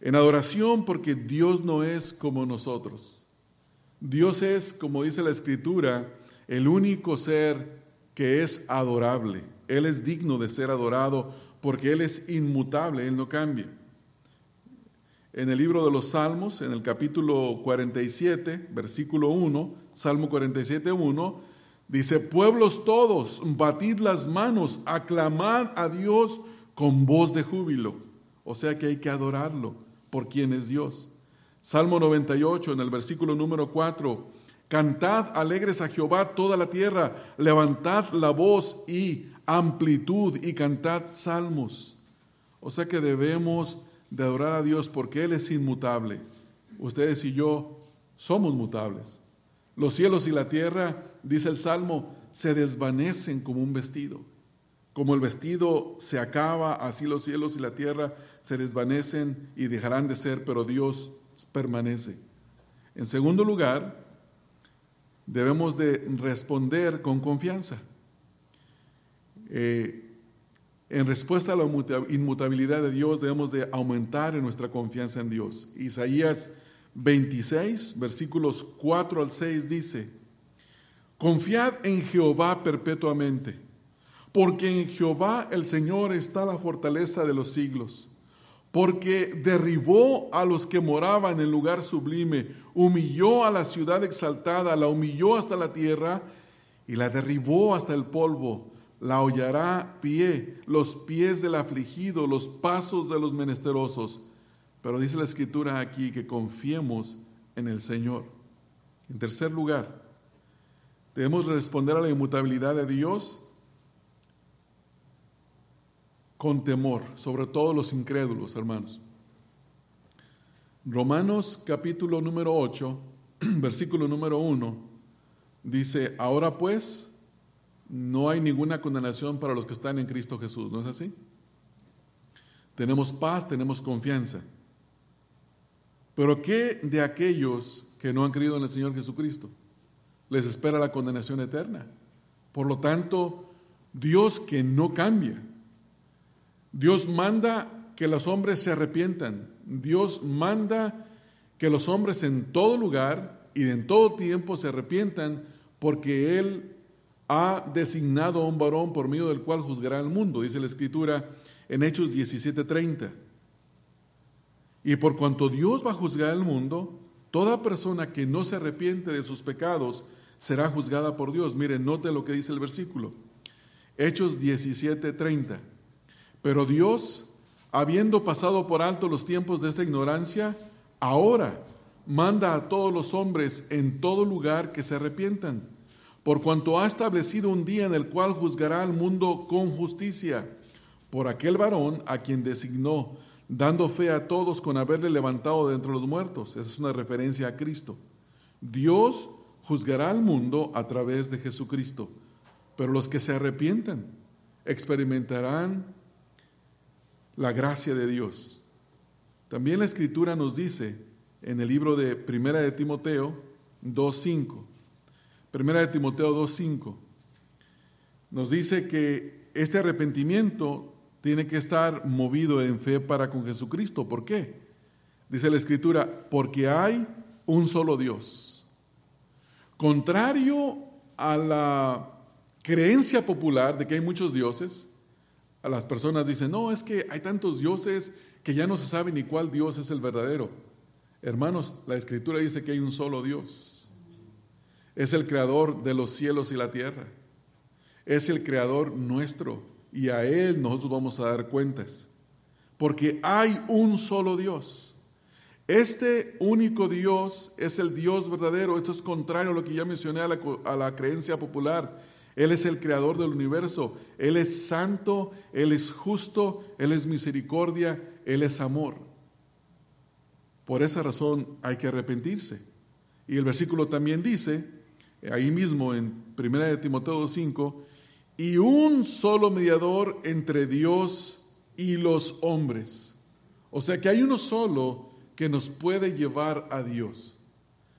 En adoración porque Dios no es como nosotros. Dios es, como dice la Escritura, el único ser que es adorable. Él es digno de ser adorado porque Él es inmutable, Él no cambia en el libro de los Salmos, en el capítulo 47, versículo 1, Salmo 47, 1, dice, pueblos todos, batid las manos, aclamad a Dios con voz de júbilo. O sea que hay que adorarlo por quien es Dios. Salmo 98, en el versículo número 4, cantad alegres a Jehová toda la tierra, levantad la voz y amplitud y cantad salmos. O sea que debemos de adorar a Dios porque Él es inmutable. Ustedes y yo somos mutables. Los cielos y la tierra, dice el Salmo, se desvanecen como un vestido. Como el vestido se acaba, así los cielos y la tierra se desvanecen y dejarán de ser, pero Dios permanece. En segundo lugar, debemos de responder con confianza. Eh, en respuesta a la inmutabilidad de Dios, debemos de aumentar en nuestra confianza en Dios. Isaías 26, versículos 4 al 6 dice, Confiad en Jehová perpetuamente, porque en Jehová el Señor está la fortaleza de los siglos, porque derribó a los que moraban en el lugar sublime, humilló a la ciudad exaltada, la humilló hasta la tierra y la derribó hasta el polvo la hollará pie, los pies del afligido, los pasos de los menesterosos. Pero dice la escritura aquí que confiemos en el Señor. En tercer lugar, debemos responder a la inmutabilidad de Dios con temor, sobre todo los incrédulos, hermanos. Romanos capítulo número 8, versículo número 1, dice, ahora pues, no hay ninguna condenación para los que están en Cristo Jesús, ¿no es así? Tenemos paz, tenemos confianza. Pero ¿qué de aquellos que no han creído en el Señor Jesucristo? Les espera la condenación eterna. Por lo tanto, Dios que no cambia, Dios manda que los hombres se arrepientan, Dios manda que los hombres en todo lugar y en todo tiempo se arrepientan porque Él ha designado a un varón por medio del cual juzgará al mundo, dice la escritura en Hechos 17:30. Y por cuanto Dios va a juzgar al mundo, toda persona que no se arrepiente de sus pecados será juzgada por Dios. Miren, note lo que dice el versículo. Hechos 17:30. Pero Dios, habiendo pasado por alto los tiempos de esta ignorancia, ahora manda a todos los hombres en todo lugar que se arrepientan por cuanto ha establecido un día en el cual juzgará al mundo con justicia, por aquel varón a quien designó, dando fe a todos con haberle levantado de entre los muertos. Esa es una referencia a Cristo. Dios juzgará al mundo a través de Jesucristo, pero los que se arrepientan experimentarán la gracia de Dios. También la escritura nos dice en el libro de Primera de Timoteo 2.5, Primera de Timoteo 2.5 nos dice que este arrepentimiento tiene que estar movido en fe para con Jesucristo. ¿Por qué? Dice la Escritura, porque hay un solo Dios. Contrario a la creencia popular de que hay muchos dioses, a las personas dicen, no, es que hay tantos dioses que ya no se sabe ni cuál Dios es el verdadero. Hermanos, la Escritura dice que hay un solo Dios es el creador de los cielos y la tierra. Es el creador nuestro y a Él nosotros vamos a dar cuentas. Porque hay un solo Dios. Este único Dios es el Dios verdadero. Esto es contrario a lo que ya mencioné a la, a la creencia popular. Él es el creador del universo. Él es santo, Él es justo, Él es misericordia, Él es amor. Por esa razón hay que arrepentirse. Y el versículo también dice, ahí mismo en 1 de Timoteo 5, y un solo mediador entre Dios y los hombres. O sea que hay uno solo que nos puede llevar a Dios.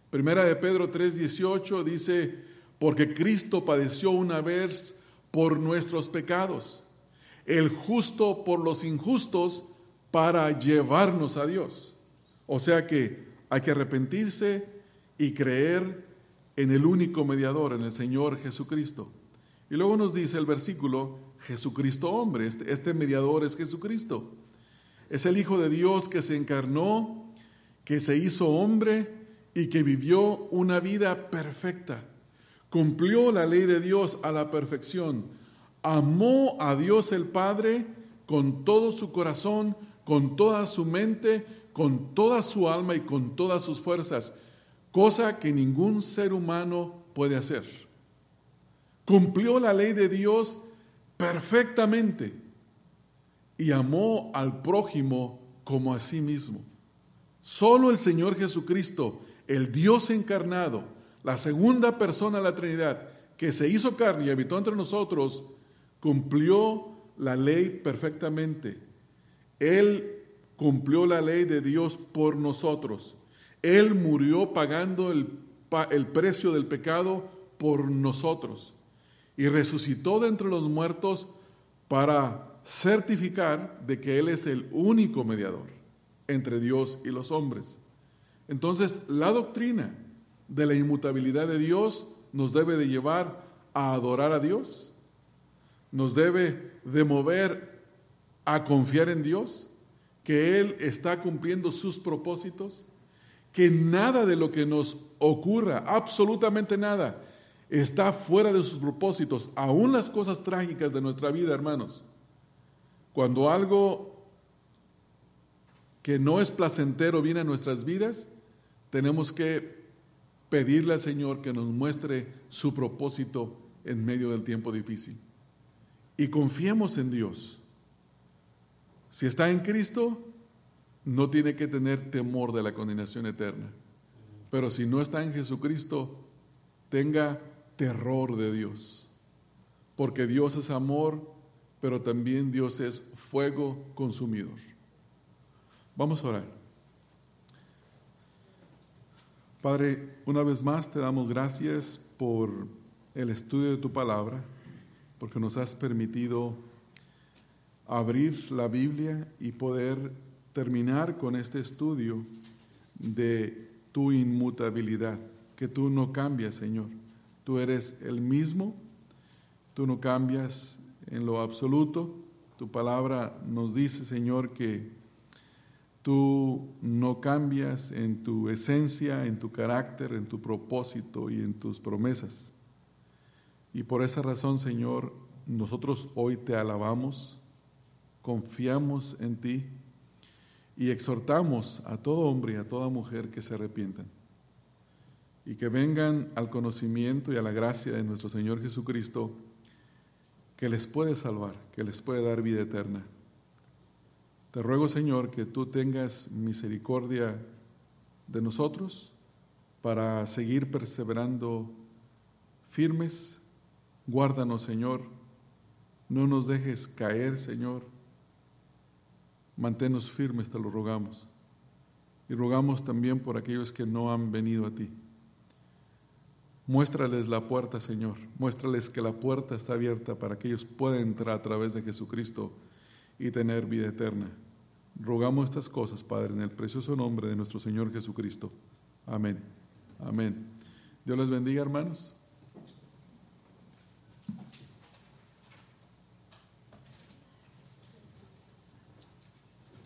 Primera de Pedro 3:18 dice, porque Cristo padeció una vez por nuestros pecados, el justo por los injustos para llevarnos a Dios. O sea que hay que arrepentirse y creer en el único mediador, en el Señor Jesucristo. Y luego nos dice el versículo, Jesucristo hombre, este, este, mediador es Jesucristo. Es el Hijo de Dios que se encarnó, que se hizo hombre y que vivió una vida perfecta. Cumplió la ley de Dios a la perfección. Amó a Dios el Padre con todo su corazón, con toda su mente, con toda su alma y con todas sus fuerzas cosa que ningún ser humano puede hacer. Cumplió la ley de Dios perfectamente y amó al prójimo como a sí mismo. Solo el Señor Jesucristo, el Dios encarnado, la segunda persona de la Trinidad, que se hizo carne y habitó entre nosotros, cumplió la ley perfectamente. Él cumplió la ley de Dios por nosotros. Él murió pagando el, precio del pecado por nosotros y resucitó de entre los muertos para certificar de que Él es el único mediador entre Dios y los hombres. Entonces, la doctrina de la inmutabilidad de Dios nos debe de llevar a adorar a Dios, nos debe de mover a confiar en Dios, que Él está cumpliendo sus propósitos, que nada de lo que nos ocurra, absolutamente nada, está fuera de sus propósitos, aún las cosas trágicas de nuestra vida, hermanos. Cuando algo que no es placentero viene a nuestras vidas, tenemos que pedirle al Señor que nos muestre su propósito en medio del tiempo difícil. Y confiemos en Dios. Si está en Cristo, no tiene que tener temor de la condenación eterna. Pero si no está en Jesucristo, tenga terror de Dios. Porque Dios es amor, pero también Dios es fuego consumidor. Vamos a orar. Padre, una vez más te damos gracias por el estudio de tu palabra, porque nos has permitido abrir la Biblia y poder terminar con este estudio de tu inmutabilidad, que tú no cambias, Señor. Tú eres el mismo, tú no cambias en lo absoluto. Tu palabra nos dice, Señor, que Tú no cambias en tu esencia, en tu carácter, en tu propósito y en tus promesas. Y por esa razón, Señor, nosotros hoy te alabamos, confiamos en ti y exhortamos a todo hombre y a toda mujer que se arrepientan y que vengan al conocimiento y a la gracia de nuestro Señor Jesucristo, que les puede salvar, que les puede dar vida eterna. Te ruego, Señor, que tú tengas misericordia de nosotros para seguir perseverando firmes. Guárdanos, Señor. No nos dejes caer, Señor. Manténnos firmes, te lo rogamos. Y rogamos también por aquellos que no han venido a ti. Muéstrales la puerta, Señor. Muéstrales que la puerta está abierta para que ellos puedan entrar a través de Jesucristo y tener vida eterna. Rogamos estas cosas, Padre, en el precioso nombre de nuestro Señor Jesucristo. Amén. Amén. Dios les bendiga, hermanos.